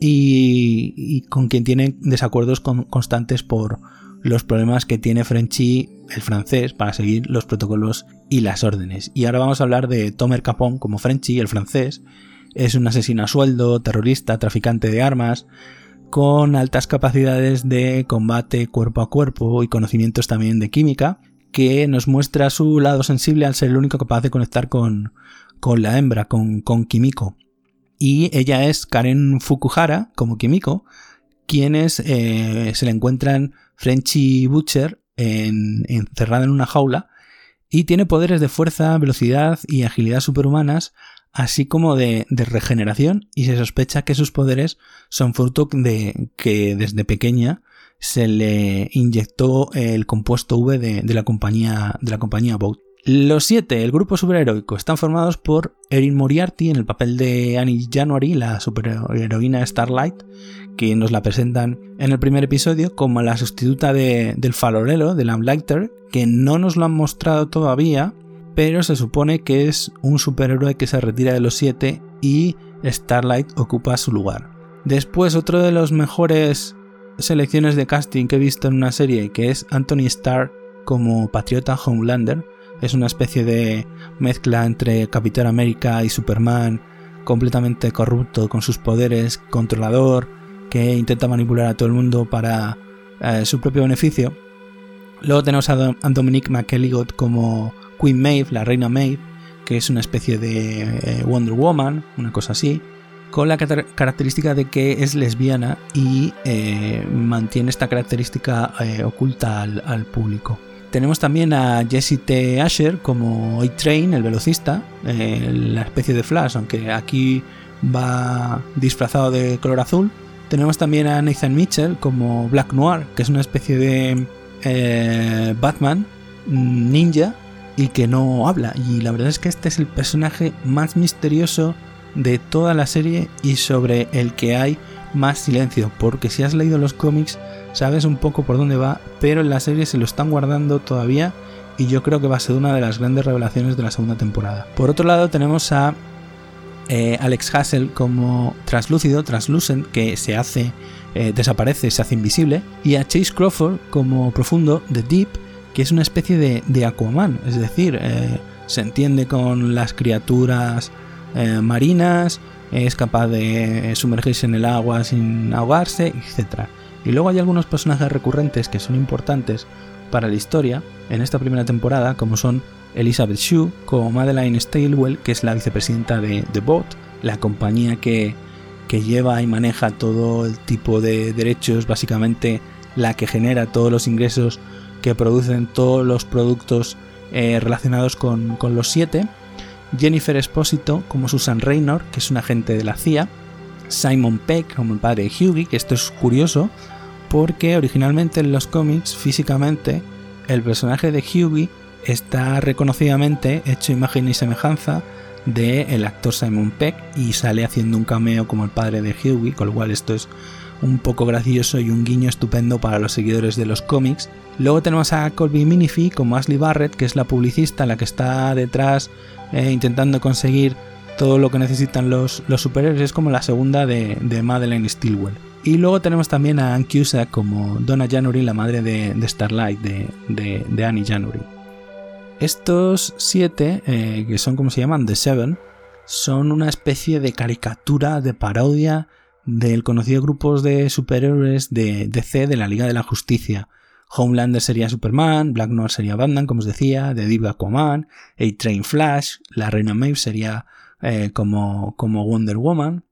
y, con quien tiene desacuerdos constantes por los problemas que tiene Frenchy, el francés, para seguir los protocolos y las órdenes. Y ahora vamos a hablar de Tomer Capón como Frenchy, el francés. Es un asesino a sueldo, terrorista, traficante de armas, con altas capacidades de combate cuerpo a cuerpo y conocimientos también de química, que nos muestra su lado sensible al ser el único capaz de conectar con, la hembra, con, con Kimiko. Y ella es Karen Fukuhara, como Kimiko, quienes eh, se le encuentran Frenchy Butcher encerrada en una jaula y tiene poderes de fuerza, velocidad y agilidad superhumanas, así como de, regeneración, y se sospecha que sus poderes son fruto de que desde pequeña se le inyectó el compuesto V de, la compañía de la compañía Boat. Los siete, el grupo superheroico, están formados por Erin Moriarty en el papel de Annie January, la superheroína Starlight, que nos la presentan en el primer episodio como la sustituta del farolero, de Lamplighter, que no nos lo han mostrado todavía, pero se supone que es un superhéroe que se retira de los siete y Starlight ocupa su lugar. Después, otro de los mejores selecciones de casting que he visto en una serie, que es Anthony Starr como Patriota Homelander, es una especie de mezcla entre Capitán América y Superman, completamente corrupto con sus poderes, controlador, que intenta manipular a todo el mundo para eh, su propio beneficio. Luego tenemos a, Dominic McElligott como Queen Maeve, la reina Maeve, que es una especie de eh, Wonder Woman, una cosa así, con la característica de que es lesbiana y eh, mantiene esta característica eh, oculta al, público. Tenemos también a Jesse T. Asher como A-Train, el velocista, la especie de Flash, aunque aquí va disfrazado de color azul. Tenemos también a Nathan Mitchell como Black Noir, que es una especie de Batman ninja y que no habla. Y la verdad es que este es el personaje más misterioso de toda la serie y sobre el que hay más silencio, porque si has leído los cómics sabes un poco por dónde va, pero en la serie se lo están guardando todavía y yo creo que va a ser una de las grandes revelaciones de la segunda temporada. Por otro lado tenemos a eh, Alex Hassel como translúcido, translucent, que se hace, eh, desaparece, se hace invisible, y a Chase Crawford como profundo, The Deep, que es una especie de, Aquaman, es decir, eh, se entiende con las criaturas eh, marinas, es capaz de sumergirse en el agua sin ahogarse, etc. Y luego hay algunos personajes recurrentes que son importantes para la historia en esta primera temporada, como son Elizabeth Shue, como Madeline Stalewell, que es la vicepresidenta de The Boat, la compañía que, que lleva y maneja todo el tipo de derechos, básicamente la que genera todos los ingresos que producen todos los productos eh, relacionados con, los siete. Jennifer Espósito como Susan Raynor, que es un agente de la CIA. Simon Peck como el padre de Hughie, que esto es curioso porque originalmente en los cómics físicamente el personaje de Hughie está reconocidamente hecho imagen y semejanza del el actor Simon Peck y sale haciendo un cameo como el padre de Hughie, con lo cual esto es un poco gracioso y un guiño estupendo para los seguidores de los cómics. Luego tenemos a Colby Minifee como Ashley Barrett, que es la publicista, la que está detrás eh, intentando conseguir todo lo que necesitan los, los superhéroes. Es como la segunda de, de Madeleine Stilwell. Y luego tenemos también a Anne Cusack como Donna January, la madre de, Starlight, de, de, Annie January. Estos siete, eh, que son como se llaman, The Seven, son una especie de caricatura, de parodia del conocido grupo de superhéroes de DC de la Liga de la Justicia. Homelander sería Superman, Black Noir sería Batman, como os decía, The Diva Aquaman, A-Train Flash, la Reina Maeve sería eh, como, como Wonder Woman,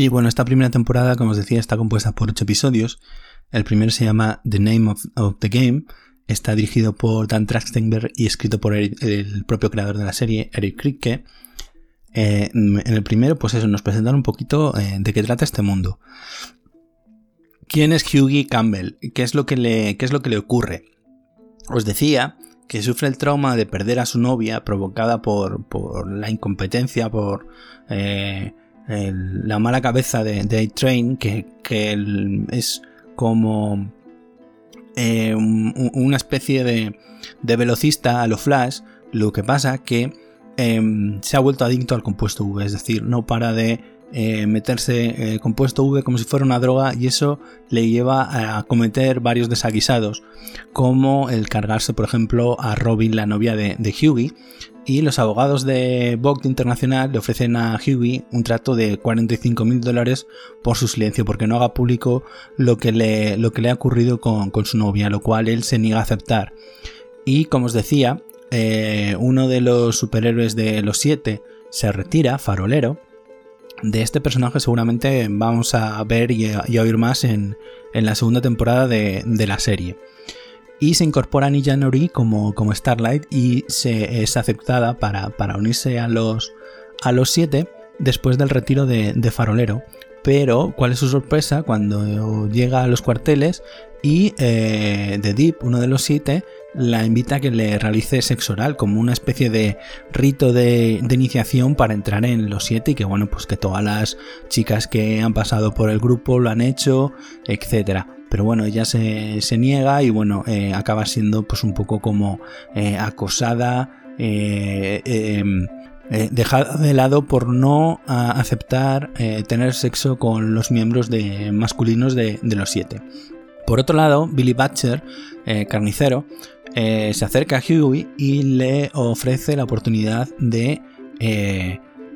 Y bueno, esta primera temporada, como os decía, está compuesta por ocho episodios. El primero se llama The Name of, the Game. Está dirigido por Dan Trachtenberg y escrito por el, propio creador de la serie, Eric Kripke. Eh, en el primero, pues eso, nos presentan un poquito eh, de qué trata este mundo. ¿Quién es Hughie Campbell? ¿Qué es lo que le, qué es lo que le ocurre? Os decía que sufre el trauma de perder a su novia provocada por, por la incompetencia, por eh, la mala cabeza de, de A-Train, que, es como eh, una especie de, velocista a lo Flash, lo que pasa que em, se ha vuelto adicto al compuesto V, es decir, no para de eh, meterse eh, compuesto V como si fuera una droga y eso le lleva a cometer varios desaguisados, como el cargarse, por ejemplo, a Robin, la novia de, de Hughie, y los abogados de Vogt Internacional le ofrecen a Hughie un trato de 45 mil dólares por su silencio, porque no haga público lo que le, lo que le ha ocurrido con, su novia, lo cual él se niega a aceptar. Y como os decía, eh, uno de los superhéroes de los siete se retira, farolero. De este personaje seguramente vamos a ver y a, oír más en, la segunda temporada de la serie y se incorpora a Nori como, como Starlight y se es aceptada para, unirse a los, a los siete después del retiro de, Farolero. Pero, ¿cuál es su sorpresa cuando llega a los cuarteles y eh, The Deep, uno de los siete, la invita a que le realice sexo oral como una especie de rito de, de, iniciación para entrar en los siete y que bueno, pues que todas las chicas que han pasado por el grupo lo han hecho, etcétera pero bueno, ella se, niega y bueno, eh, acaba siendo pues un poco como eh, acosada eh, em, dejada de lado por no aceptar tener sexo con los miembros de, masculinos de, los siete. Por otro lado, Billy Butcher, carnicero, se acerca a Huey y le ofrece la oportunidad de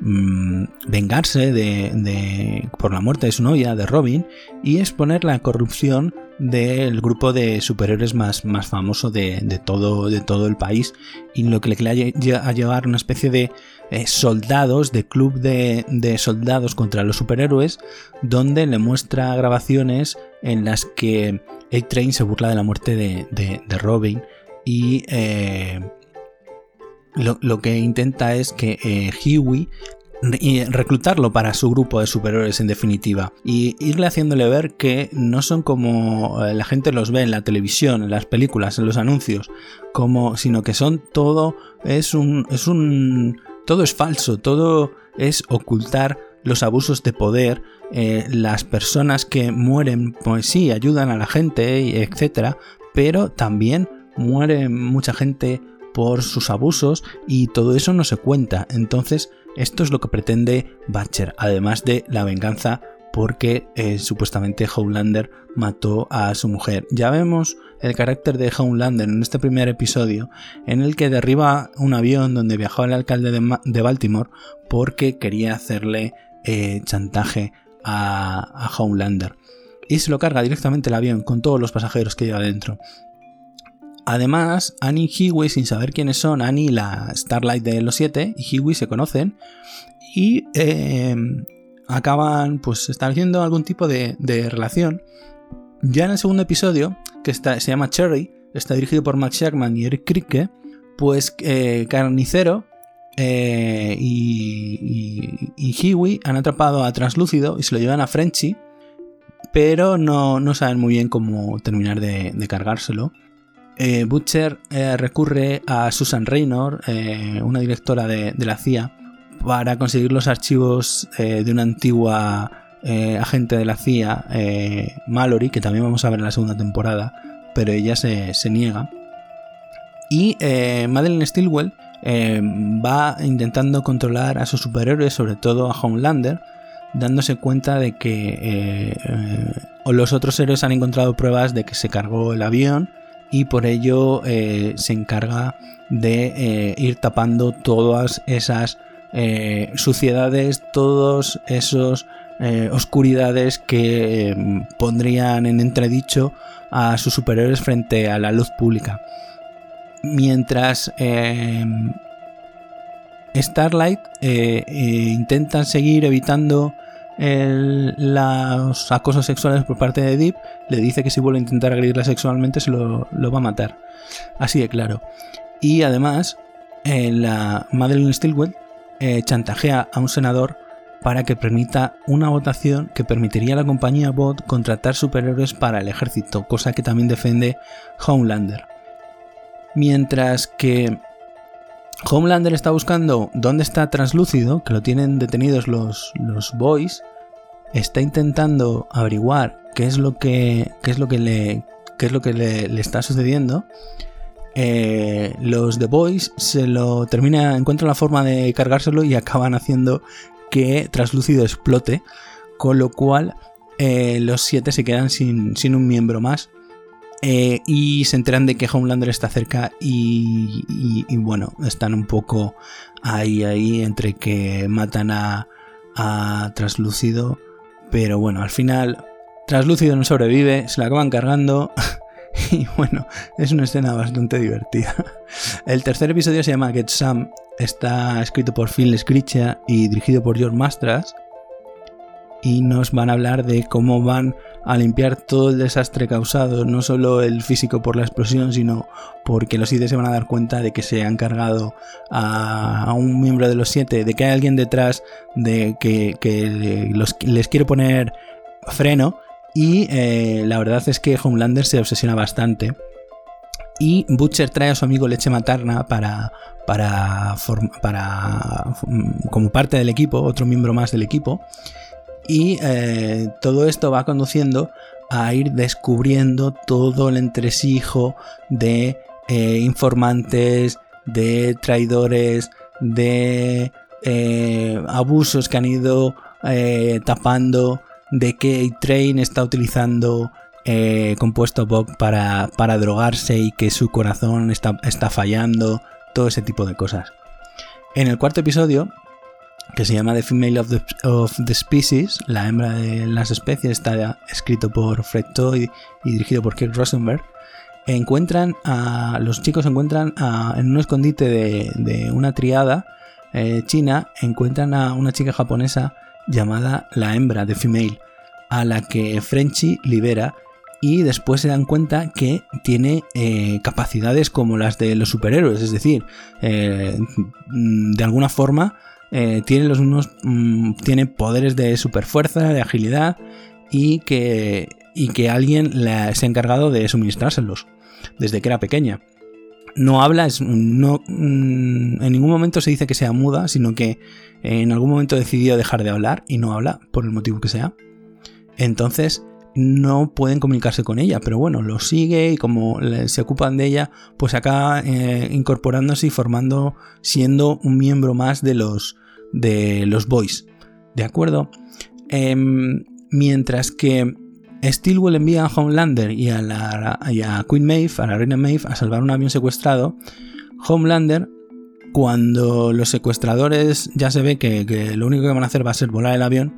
Mm, vengarse de, por la muerte de su novia, de Robin, y exponer la corrupción del grupo de superiores más, más famoso de, todo, de todo el país y lo que le quiere a llevar una especie de eh, soldados, de club de, soldados contra los superhéroes, donde le muestra grabaciones en las que A-Train se burla de la muerte de, Robin y eh, lo, que intenta es que eh, Huey reclutarlo para su grupo de superhéroes en definitiva y irle haciéndole ver que no son como eh, la gente los ve en la televisión, en las películas, en los anuncios, como sino que son todo es un es un todo es falso, todo es ocultar los abusos de poder, eh, las personas que mueren, pues sí, ayudan a la gente, etcétera, pero también muere mucha gente por sus abusos y todo eso no se cuenta. Entonces, esto es lo que pretende Butcher, además de la venganza porque eh, supuestamente Homelander mató a su mujer. Ya vemos el carácter de Homelander en este primer episodio, en el que derriba un avión donde viajaba el alcalde de, Baltimore porque quería hacerle eh, chantaje a, a. Y se lo carga directamente el avión con todos los pasajeros que lleva dentro. Además, Annie y Hiwi, sin saber quiénes son, Annie la Starlight de los siete y Hiwi se conocen y eh, acaban pues estableciendo algún tipo de, relación. Ya en el segundo episodio, que está, se llama Cherry, está dirigido por Max Shackman y Eric Kripke, pues eh, Carnicero eh, y, y, han atrapado a Translúcido y se lo llevan a Frenchy, pero no, saben muy bien cómo terminar de cargárselo. Eh, Butcher eh, recurre a Susan Raynor, eh, una directora de, la CIA, para conseguir los archivos de una antigua agente de la CIA, Mallory, que también vamos a ver en la segunda temporada, pero ella se, niega. Y Madeleine Stilwell va intentando controlar a sus superhéroes, sobre todo a Homelander, dándose cuenta de que los otros héroes han encontrado pruebas de que se cargó el avión y por ello eh, se encarga de eh, ir tapando todas esas eh, suciedades, todos esos oscuridades que pondrían en entredicho a sus superiores frente a la luz pública. Mientras Starlight intentan seguir evitando los acosos sexuales por parte de Deep, le dice que si vuelve a intentar agredirla sexualmente se lo, va a matar. Así de claro. Y además, la Madeleine Stilwell eh, chantajea a un senador para que permita una votación que permitiría a la compañía Bot contratar superhéroes para el ejército, cosa que también defiende Homelander. Mientras que Homelander está buscando dónde está Translúcido, que lo tienen detenidos los, los Boys. Está intentando averiguar qué es lo que, es lo que, le, es lo que le, está sucediendo. Eh, los The Boys se lo termina, encuentran la forma de cargárselo y acaban haciendo que Translúcido explote. Con lo cual eh, los siete se quedan sin, sin un miembro más. Eh, y se enteran de que Homelander está cerca y, bueno, están un poco ahí, ahí, entre que matan a, a Translúcido. Pero bueno, al final Translúcido no sobrevive, se la acaban cargando. Y bueno, es una escena bastante divertida. El tercer episodio se llama Get Some. Está escrito por Phil Scritcha y dirigido por George Mastras y nos van a hablar de cómo van a limpiar todo el desastre causado, no solo el físico por la explosión, sino porque los siete se van a dar cuenta de que se han cargado a, un miembro de los siete, de que hay alguien detrás de que, les quiere poner freno y eh, la verdad es que Homelander se obsesiona bastante. Y Butcher trae a su amigo Leche Materna para, para, para, como parte del equipo, otro miembro más del equipo. Y eh, todo esto va conduciendo a ir descubriendo todo el entresijo de eh, informantes, de traidores, de eh, abusos que han ido tapando, de que A-Train está utilizando compuesto Bob para, para, drogarse y que su corazón está, está fallando, todo ese tipo de cosas. En el cuarto episodio, que se llama The Female of the, Species, la hembra de las especies, está escrito por Fred Toy y dirigido por Kirk Rosenberg. Encuentran a. Los chicos encuentran en un escondite de, una triada eh, china, encuentran a una chica japonesa llamada la hembra de Female, a la que Frenchy libera y después se dan cuenta que tiene eh, capacidades como las de los superhéroes, es decir, eh, de alguna forma eh, tiene los unos mm, tiene poderes de superfuerza, de agilidad y que, y que alguien se ha encargado de suministrárselos desde que era pequeña. No habla, no, mm, en ningún momento se dice que sea muda, sino que en algún momento decidió dejar de hablar y no habla, por el motivo que sea. Entonces, no pueden comunicarse con ella, pero bueno, lo sigue y como se ocupan de ella, pues acaba eh, incorporándose y formando, siendo un miembro más de los, de los Boys. ¿De acuerdo? Em, mientras que Stilwell envía a Homelander y a, la, Queen Maeve, a la reina Maeve, a salvar un avión secuestrado, Homelander, cuando los secuestradores ya se ve que, lo único que van a hacer va a ser volar el avión,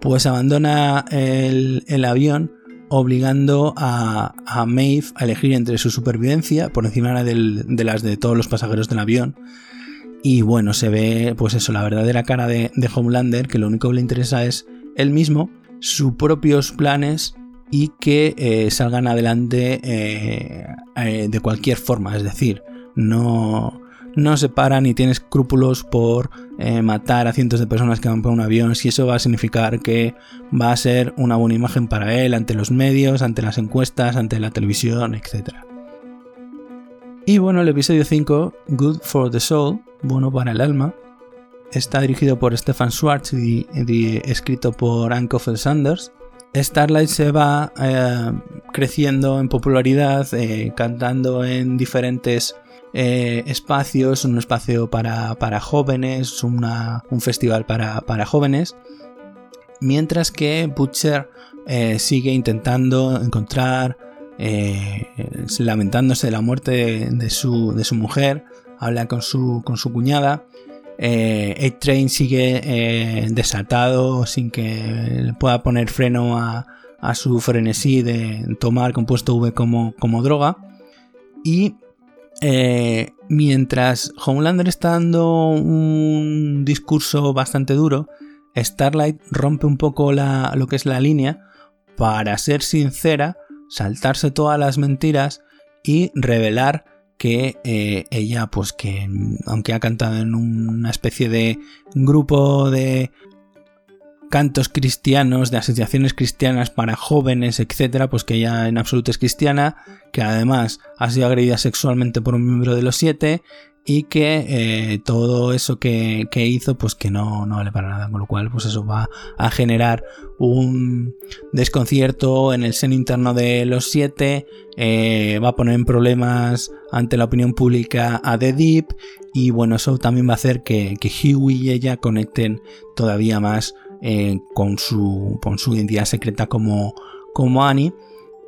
pues abandona el, avión obligando a, a, Maeve a elegir entre su supervivencia por encima de las de todos los pasajeros del avión y bueno, se ve, pues eso, la verdadera cara de, Homelander, que lo único que le interesa es él mismo, sus propios planes y que eh, salgan adelante eh, eh, de cualquier forma. Es decir, no, no se para ni tiene escrúpulos por matar a cientos de personas que van por un avión, si eso va a significar que va a ser una buena imagen para él ante los medios, ante las encuestas, ante la televisión, etc. Y bueno, el episodio 5, Good for the Soul, bueno para el alma, está dirigido por Stefan Schwartz y, escrito por Anne Sanders. Starlight se va eh, creciendo en popularidad, eh, cantando en diferentes eh, espacios, un espacio para, jóvenes, un festival para, para, jóvenes, mientras que Butcher sigue intentando encontrar lamentándose de la muerte de, su, mujer, habla con su, con su cuñada. Eh, train sigue eh, desatado sin que pueda poner freno a, su frenesí de tomar compuesto V como, como droga. Y eh, mientras Homelander está dando un discurso bastante duro, Starlight rompe un poco lo que es la línea para ser sincera saltarse todas las mentiras y revelar que eh, ella, pues que aunque ha cantado en una especie de grupo de cantos cristianos, de asociaciones cristianas para jóvenes, etcétera, pues que ella en absoluto es cristiana, que además ha sido agredida sexualmente por un miembro de los siete y que eh, todo eso que, hizo pues que no, no, vale para nada con lo cual pues eso va a generar un desconcierto en el seno interno de los siete eh, va a poner en problemas ante la opinión pública a The Deep y bueno eso también va a hacer que, que Huey y ella conecten todavía más eh, con, su, con su identidad secreta como, como Annie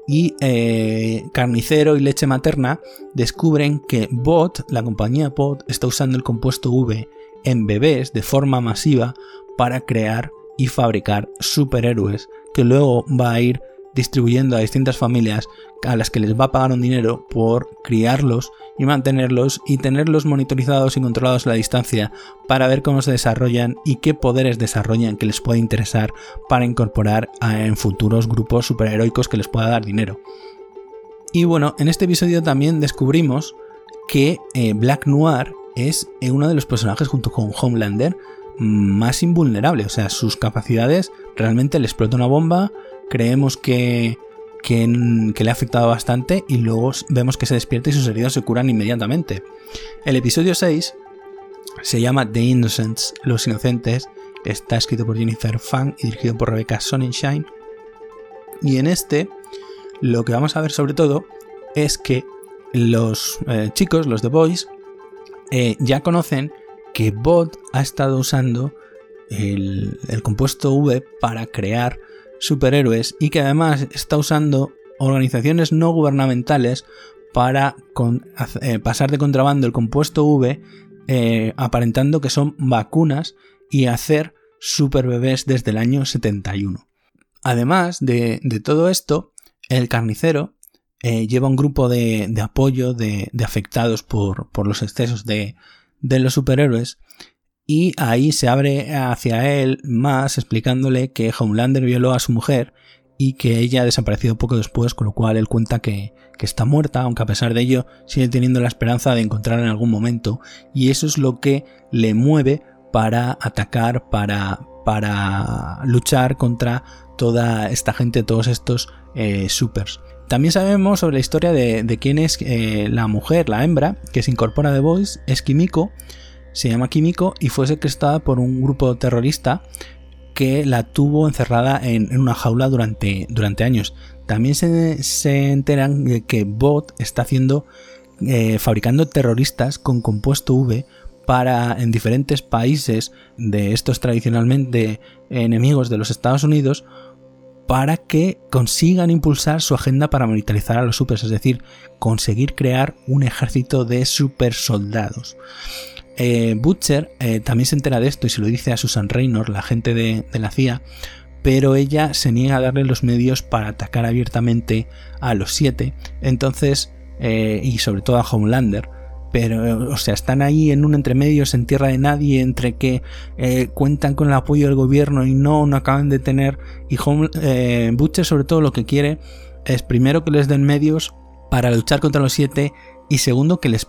y eh, Carnicero y Leche Materna descubren que Bot, la compañía Bot, está usando el compuesto V en bebés de forma masiva para crear y fabricar superhéroes que luego va a ir distribuyendo a distintas familias a las que les va a pagar un dinero por criarlos y mantenerlos y tenerlos monitorizados y controlados a la distancia para ver cómo se desarrollan y qué poderes desarrollan que les puede interesar para incorporar en futuros grupos superheroicos que les pueda dar dinero. Y bueno, en este episodio también descubrimos que eh, Black Noir es eh, uno de los personajes junto con Homelander más invulnerable, o sea, sus capacidades realmente le explota una bomba, creemos que, que, le ha afectado bastante y luego vemos que se despierta y sus heridas se curan inmediatamente. El episodio 6 se llama The Innocents, Los Inocentes, está escrito por Jennifer Fang y dirigido por Rebecca Sonnenschein. Y en este, lo que vamos a ver sobre todo es que los eh, chicos, los The Boys, eh, ya conocen que Bot ha estado usando el, compuesto V para crear superhéroes y que además está usando organizaciones no gubernamentales para eh, pasar de contrabando el compuesto V eh, aparentando que son vacunas y hacer super bebés desde el año 71. Además de, todo esto, el carnicero eh, lleva un grupo de, apoyo de, afectados por, los excesos de, los superhéroes y ahí se abre hacia él más explicándole que Homelander violó a su mujer y que ella ha desaparecido poco después, con lo cual él cuenta que, que, está muerta, aunque a pesar de ello sigue teniendo la esperanza de encontrarla en algún momento, y eso es lo que le mueve para atacar, para, para luchar contra toda esta gente, todos estos eh, supers. También sabemos sobre la historia de, quién es eh, la mujer, la hembra, que se incorpora de Boys, es Kimiko, se llama Kimiko y fue secuestrada por un grupo terrorista que la tuvo encerrada en, una jaula durante, durante años. También se, enteran de que Bot está haciendo, eh, fabricando terroristas con compuesto V para en diferentes países de estos tradicionalmente enemigos de los Estados Unidos para que consigan impulsar su agenda para militarizar a los supers, es decir, conseguir crear un ejército de super soldados. Eh, Butcher eh, también se entera de esto y se lo dice a Susan Raynor, la gente de, la CIA, pero ella se niega a darle los medios para atacar abiertamente a los siete, entonces, eh, y sobre todo a Homelander, pero, o sea, están ahí en un entremedio, en tierra de nadie, entre que cuentan con el apoyo del gobierno y no, no acaban de tener. Y Butcher, sobre todo, lo que quiere es primero que les den medios para luchar contra los siete y segundo que les,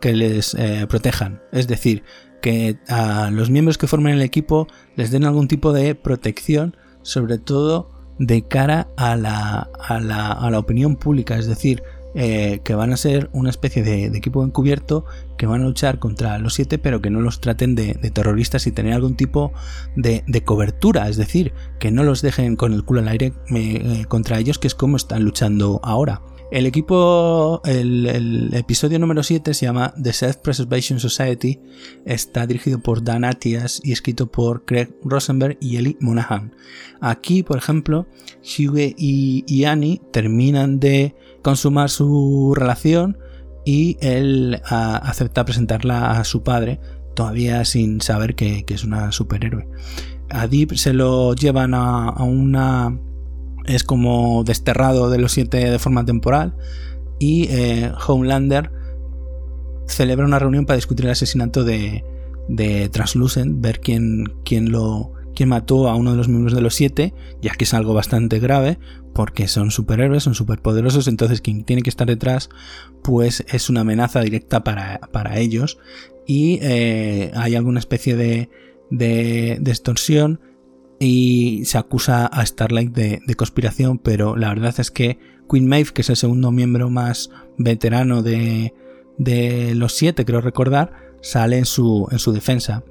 que les eh, protejan. Es decir, que a los miembros que forman el equipo les den algún tipo de protección, sobre todo de cara a la, a la, a la opinión pública. Es decir, eh, que van a ser una especie de, equipo encubierto que van a luchar contra los siete, pero que no los traten de, terroristas y tener algún tipo de, cobertura, es decir, que no los dejen con el culo al aire eh, contra ellos, que es como están luchando ahora. El equipo, el, episodio número 7 se llama The Self-Preservation Society, está dirigido por Dan Atias y escrito por Craig Rosenberg y Eli Monahan. Aquí, por ejemplo, Hughie y Annie terminan de consumar su relación y él acepta presentarla a su padre, todavía sin saber que, es una superhéroe. A Deep se lo llevan a, una... es como desterrado de los siete de forma temporal y eh, Homelander celebra una reunión para discutir el asesinato de, de Translucent, ver quién, quién lo quien mató a uno de los miembros de los siete, ya que es algo bastante grave, porque son superhéroes, son superpoderosos, entonces quien tiene que estar detrás, pues es una amenaza directa para, ellos. Y eh, hay alguna especie de, de, extorsión y se acusa a Starlight de, conspiración, pero la verdad es que Queen Maeve, que es el segundo miembro más veterano de, de los siete, creo recordar, sale en su, en su defensa.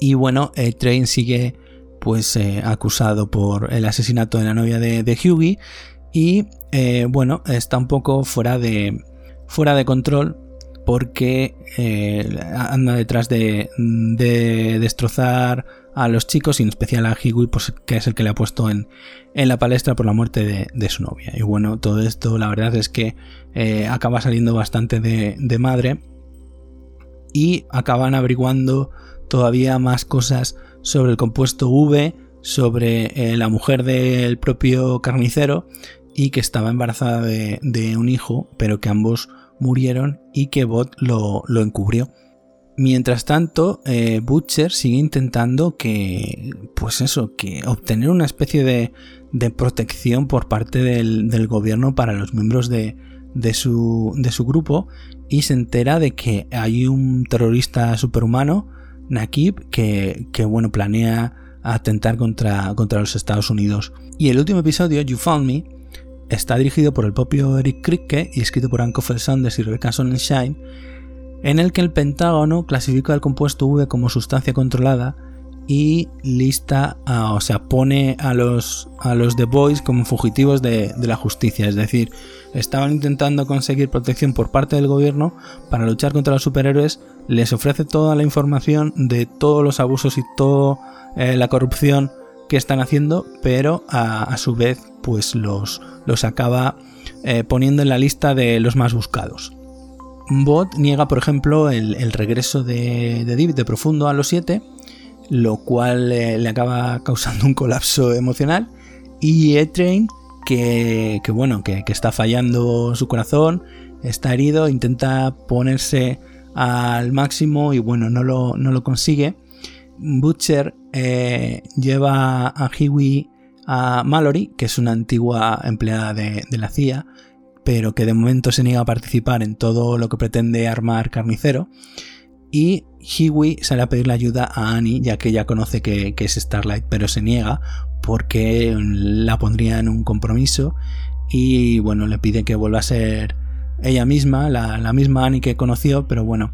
Y bueno, eh, Train sigue pues eh, acusado por el asesinato de la novia de, de Hughie y eh, bueno, está un poco fuera de, fuera de control porque anda detrás de, destrozar a los chicos y en especial a Hughie pues, que es el que le ha puesto en, la palestra por la muerte de, su novia. Y bueno, todo esto la verdad es que acaba saliendo bastante de, de madre y acaban averiguando todavía más cosas sobre el compuesto V, sobre eh, la mujer del propio carnicero y que estaba embarazada de, un hijo, pero que ambos murieron y que Bot lo, encubrió. Mientras tanto, eh, Butcher sigue intentando que, pues eso, que obtener una especie de, protección por parte del, gobierno para los miembros de, su, de su grupo y se entera de que hay un terrorista superhumano Nakib que, bueno, planea atentar contra, contra los Estados Unidos. Y el último episodio, You Found Me, está dirigido por el propio Eric Kripke y escrito por Anko Sanders y Rebecca Sonnenschein, en el que el Pentágono clasifica el compuesto V como sustancia controlada y lista, o sea, pone a los, a los The Boys como fugitivos de, la justicia. Es decir, estaban intentando conseguir protección por parte del gobierno para luchar contra los superhéroes. Les ofrece toda la información de todos los abusos y toda eh, la corrupción que están haciendo, pero a, su vez, pues los, los acaba eh, poniendo en la lista de los más buscados. Bot niega, por ejemplo, el, regreso de, de de Profundo a los 7 lo cual le acaba causando un colapso emocional. Y E-Train, que, bueno, que, está fallando su corazón, está herido, intenta ponerse al máximo y bueno, no lo, no lo consigue. Butcher eh, lleva a Hiwi a Mallory, que es una antigua empleada de, la CIA, pero que de momento se niega a participar en todo lo que pretende armar Carnicero. Y Hiwi sale a pedirle ayuda a Annie, ya que ella conoce que, es Starlight, pero se niega porque la pondría en un compromiso y bueno, le pide que vuelva a ser ella misma, la, misma Annie que conoció, pero bueno,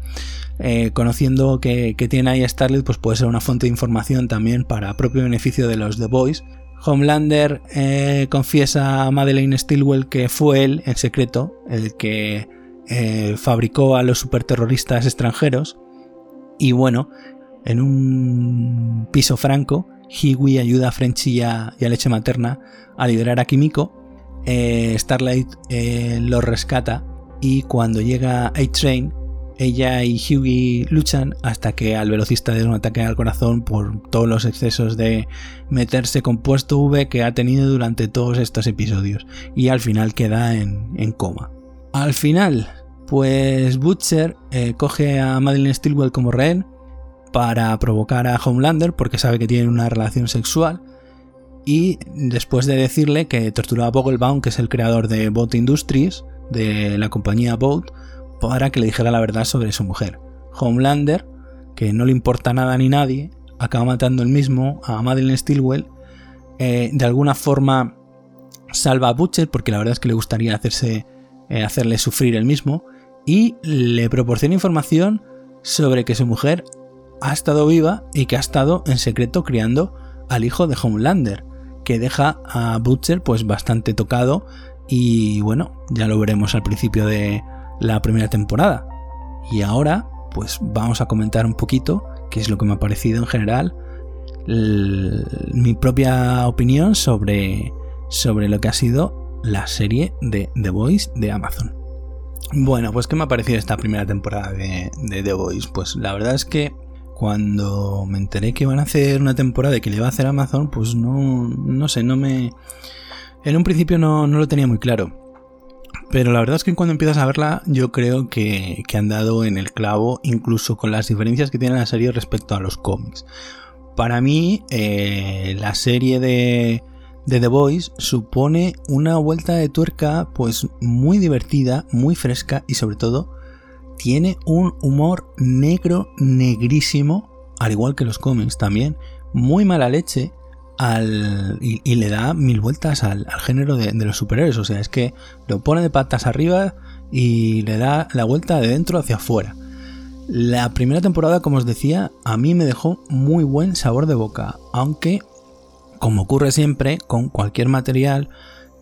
eh, conociendo que, tiene ahí a pues puede ser una fuente de información también para propio beneficio de los The Boys. Homelander eh, confiesa a Madeleine Stilwell que fue él, en secreto, el que eh, fabricó a los superterroristas extranjeros y bueno, en un piso franco, Hiwi ayuda a Frenchy y a, Leche Materna a liberar a Kimiko. Starlight eh, lo rescata y cuando llega A-Train, ella y Hughie luchan hasta que al velocista da un ataque al corazón por todos los excesos de meterse compuesto V que ha tenido durante todos estos episodios y al final queda en, coma. Al final, pues Butcher eh, coge a Madeline Stilwell como rehén para provocar a Homelander porque sabe que tienen una relación sexual y después de decirle que torturó a Vogelbaum, que es el creador de Boat Industries, de la compañía Boat, para que le dijera la verdad sobre su mujer. Homelander, que no le importa nada ni nadie, acaba matando el mismo a Madeline Stilwell. Eh, de alguna forma salva a Butcher porque la verdad es que le gustaría hacerse, eh, hacerle sufrir el mismo y le proporciona información sobre que su mujer ha estado viva y que ha estado en secreto criando al hijo de Homelander, que deja a Butcher pues bastante tocado y bueno, ya lo veremos al principio de la primera temporada. Y ahora pues vamos a comentar un poquito qué es lo que me ha parecido en general, mi propia opinión sobre, sobre lo que ha sido la serie de The Voice de Amazon. Bueno, pues ¿qué me ha parecido esta primera temporada de, The Voice? Pues la verdad es que cuando me enteré que iban a hacer una temporada y que le iba a hacer Amazon, pues no, no sé, no me... En un principio no, lo tenía muy claro. Pero la verdad es que cuando empiezas a verla, yo creo que, han dado en el clavo, incluso con las diferencias que tiene la serie respecto a los cómics. Para mí, eh, la serie de, de The Voice supone una vuelta de tuerca pues muy divertida, muy fresca y sobre todo tiene un humor negro, negrísimo, al igual que los cómics también, muy mala leche y, le da mil vueltas al, género de, los superhéroes. O sea, es que lo pone de patas arriba y le da la vuelta de dentro hacia afuera. La primera temporada, como os decía, a mí me dejó muy buen sabor de boca, aunque como ocurre siempre con cualquier material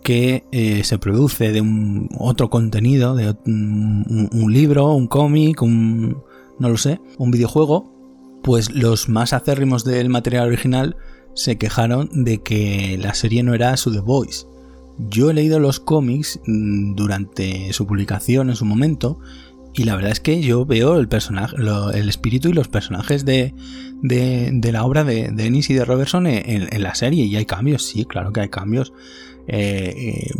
que eh, se produce de un otro contenido, de un, libro, un cómic, un no lo sé, un videojuego, pues los más acérrimos del material original se quejaron de que la serie no era su The Voice. Yo he leído los cómics mm, durante su publicación en su momento y la verdad es que yo veo el personaje, el espíritu y los personajes de, de, la obra de, de, Ennis y de Robertson en, la serie. Y hay cambios, sí, claro que hay cambios. Eh, eh,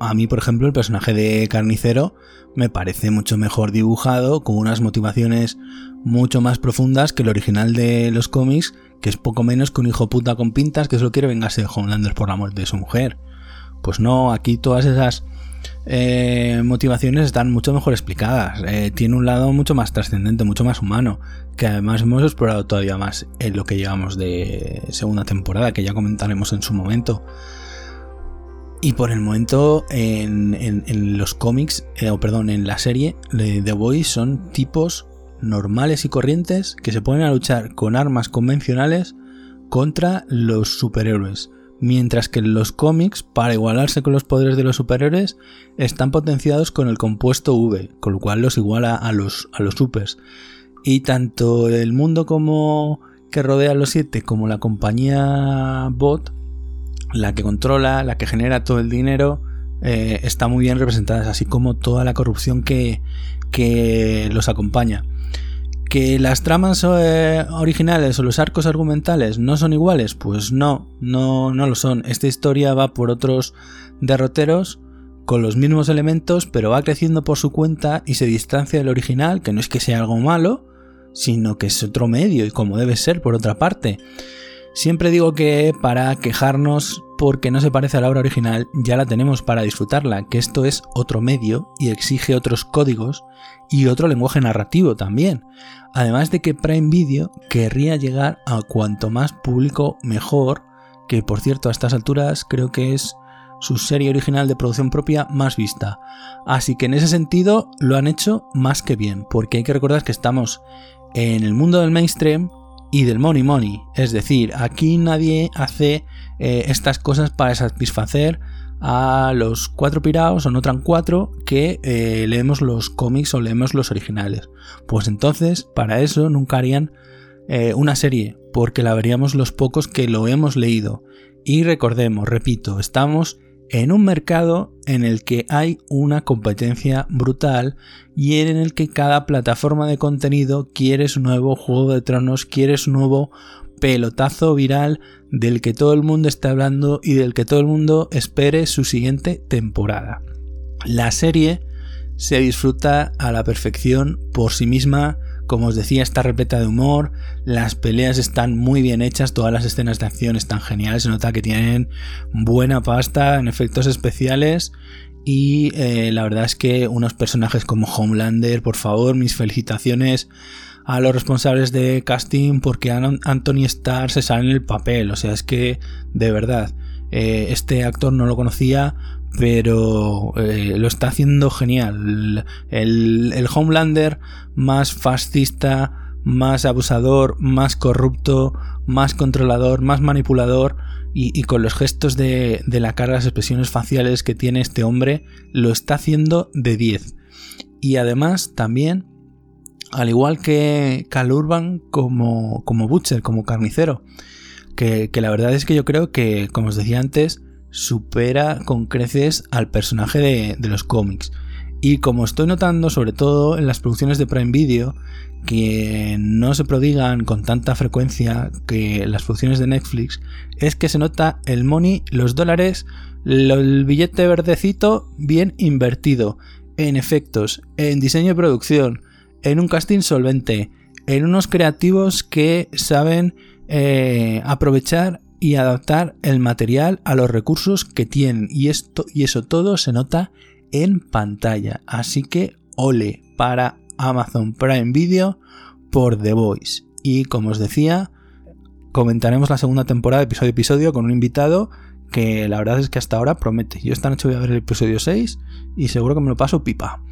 a mí, por ejemplo, el personaje de Carnicero me parece mucho mejor dibujado, con unas motivaciones mucho más profundas que el original de los cómics, que es poco menos que un hijo puta con pintas que solo quiere vengarse de Homelander por la muerte de su mujer. Pues no, aquí todas esas eh, motivaciones están mucho mejor explicadas. Eh, tiene un lado mucho más trascendente, mucho más humano, que además hemos explorado todavía más en lo que llevamos de segunda temporada, que ya comentaremos en su momento. Y por el momento, en, los cómics, eh, o perdón, en la serie de The Boys son tipos normales y corrientes que se ponen a luchar con armas convencionales contra los superhéroes. Mientras que los cómics, para igualarse con los poderes de los superhéroes, están potenciados con el compuesto V, con lo cual los iguala a los, a los supers. Y tanto el mundo como que rodea a los siete como la compañía Bot, la que controla, la que genera todo el dinero, eh, está muy bien representadas, así como toda la corrupción que, que los acompaña. ¿Que las tramas eh, originales o los arcos argumentales no son iguales? Pues no, no, no lo son. Esta historia va por otros derroteros con los mismos elementos, pero va creciendo por su cuenta y se distancia del original, que no es que sea algo malo, sino que es otro medio y como debe ser por otra parte. Siempre digo que para quejarnos porque no se parece a la obra original, ya la tenemos para disfrutarla, que esto es otro medio y exige otros códigos y otro lenguaje narrativo también. Además de que Prime Video querría llegar a cuanto más público mejor, que por cierto a estas alturas creo que es su serie original de producción propia más vista. Así que en ese sentido lo han hecho más que bien, porque hay que recordar que estamos en el mundo del mainstream y del money money. Es decir, aquí nadie hace eh, estas cosas para satisfacer a los cuatro piraos o no tan cuatro que eh, leemos los cómics o leemos los originales. Pues entonces, para eso nunca harían eh, una serie, porque la veríamos los pocos que lo hemos leído. Y recordemos, repito, estamos en un mercado en el que hay una competencia brutal y en el que cada plataforma de contenido quiere su nuevo Juego de Tronos, quiere su nuevo pelotazo viral del que todo el mundo está hablando y del que todo el mundo espere su siguiente temporada. La serie se disfruta a la perfección por sí misma, como os decía, está repleta de humor, las peleas están muy bien hechas, todas las escenas de acción están geniales, se nota que tienen buena pasta en efectos especiales y eh, la verdad es que unos personajes como Homelander, por favor, mis felicitaciones a los responsables de casting porque Anthony Starr se sale en el papel, o sea, es que de verdad, eh, este actor no lo conocía, pero eh, lo está haciendo genial. El, Homelander más fascista, más abusador, más corrupto, más controlador, más manipulador y, con los gestos de, la cara, las expresiones faciales que tiene este hombre, lo está haciendo de 10. Y además también, al igual que Cal Urban como, como Butcher, como carnicero, que, que la verdad es que yo creo que, como os decía antes, supera con creces al personaje de, los cómics. Y como estoy notando, sobre todo en las producciones de Prime Video, que no se prodigan con tanta frecuencia que las producciones de Netflix, es que se nota el money, los dólares, el billete verdecito bien invertido, en efectos, en diseño y producción, en un casting solvente, en unos creativos que saben eh, aprovechar y adaptar el material a los recursos que tienen. Y esto y eso todo se nota en pantalla. Así que ole para Amazon Prime Video por The Voice. Y como os decía comentaremos la segunda temporada episodio a episodio con un invitado que la verdad es que hasta ahora promete. Yo esta noche voy a ver el episodio 6 y seguro que me lo paso pipa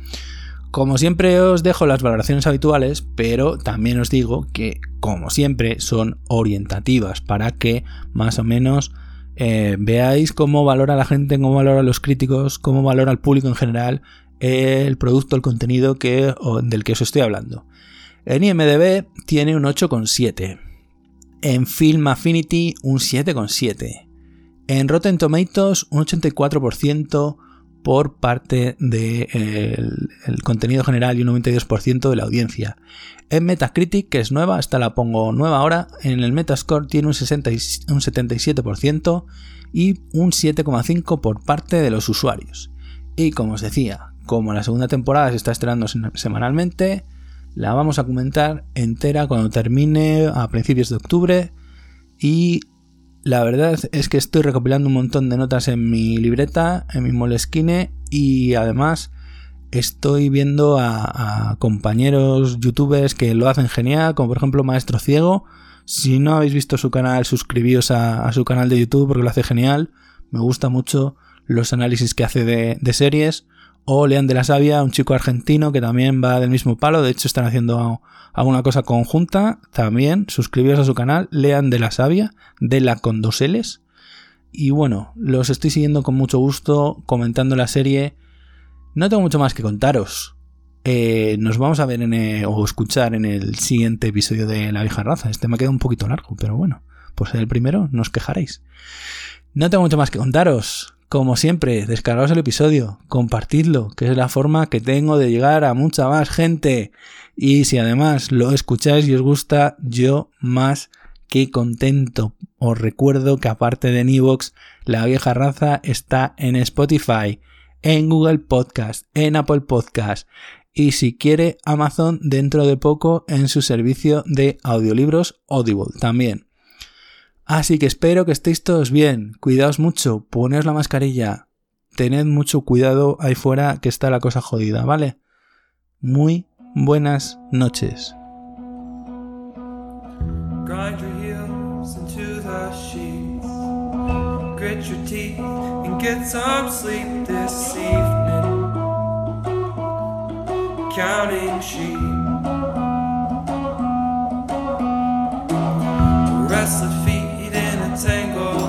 como siempre os dejo las valoraciones habituales, pero también os digo que, como siempre, son orientativas para que más o menos eh, veáis cómo valora la gente, cómo valora los críticos, cómo valora el público en general el producto, el contenido que, del que os estoy hablando. En IMDB tiene un 8,7. En Film Affinity un 7,7. En Rotten Tomatoes un 84% por parte del de contenido general y un 92% de la audiencia. En Metacritic, que es nueva, hasta la pongo nueva ahora, en el Metascore tiene un, 60 un 77% y un 7,5% por parte de los usuarios. Y como os decía, como la segunda temporada se está estrenando semanalmente, la vamos a comentar entera cuando termine a principios de octubre y la verdad es que estoy recopilando un montón de notas en mi libreta, en mi Moleskine y además estoy viendo a, compañeros youtubers que lo hacen genial, como por ejemplo Maestro Ciego. Si no habéis visto su canal, suscribíos a, su canal de YouTube porque lo hace genial. Me gusta mucho los análisis que hace de, series. O Lean de la Sabia, un chico argentino que también va del mismo palo, de hecho están haciendo alguna cosa conjunta, también suscribiros a su canal, Lean de la Sabia, de la con dos. Y bueno, los estoy siguiendo con mucho gusto, comentando la serie. No tengo mucho más que contaros. Eh, nos vamos a ver en o escuchar en el siguiente episodio de La vieja raza. Este me ha quedado un poquito largo, pero bueno, pues en el primero no os quejaréis. No tengo mucho más que contaros. Como siempre, descargaos el episodio, compartidlo, que es la forma que tengo de llegar a mucha más gente. Y si además lo escucháis y os gusta, yo más que contento. Os recuerdo que aparte de Nivox, la vieja raza está en Spotify, en Google Podcast, en Apple Podcast y si quiere Amazon dentro de poco en su servicio de audiolibros Audible también. Así que espero que estéis todos bien. Cuidaos mucho, poneos la mascarilla. Tened mucho cuidado ahí fuera que está la cosa jodida, ¿vale? Muy buenas noches. Grind your heels into the sheets. Counting. Tangled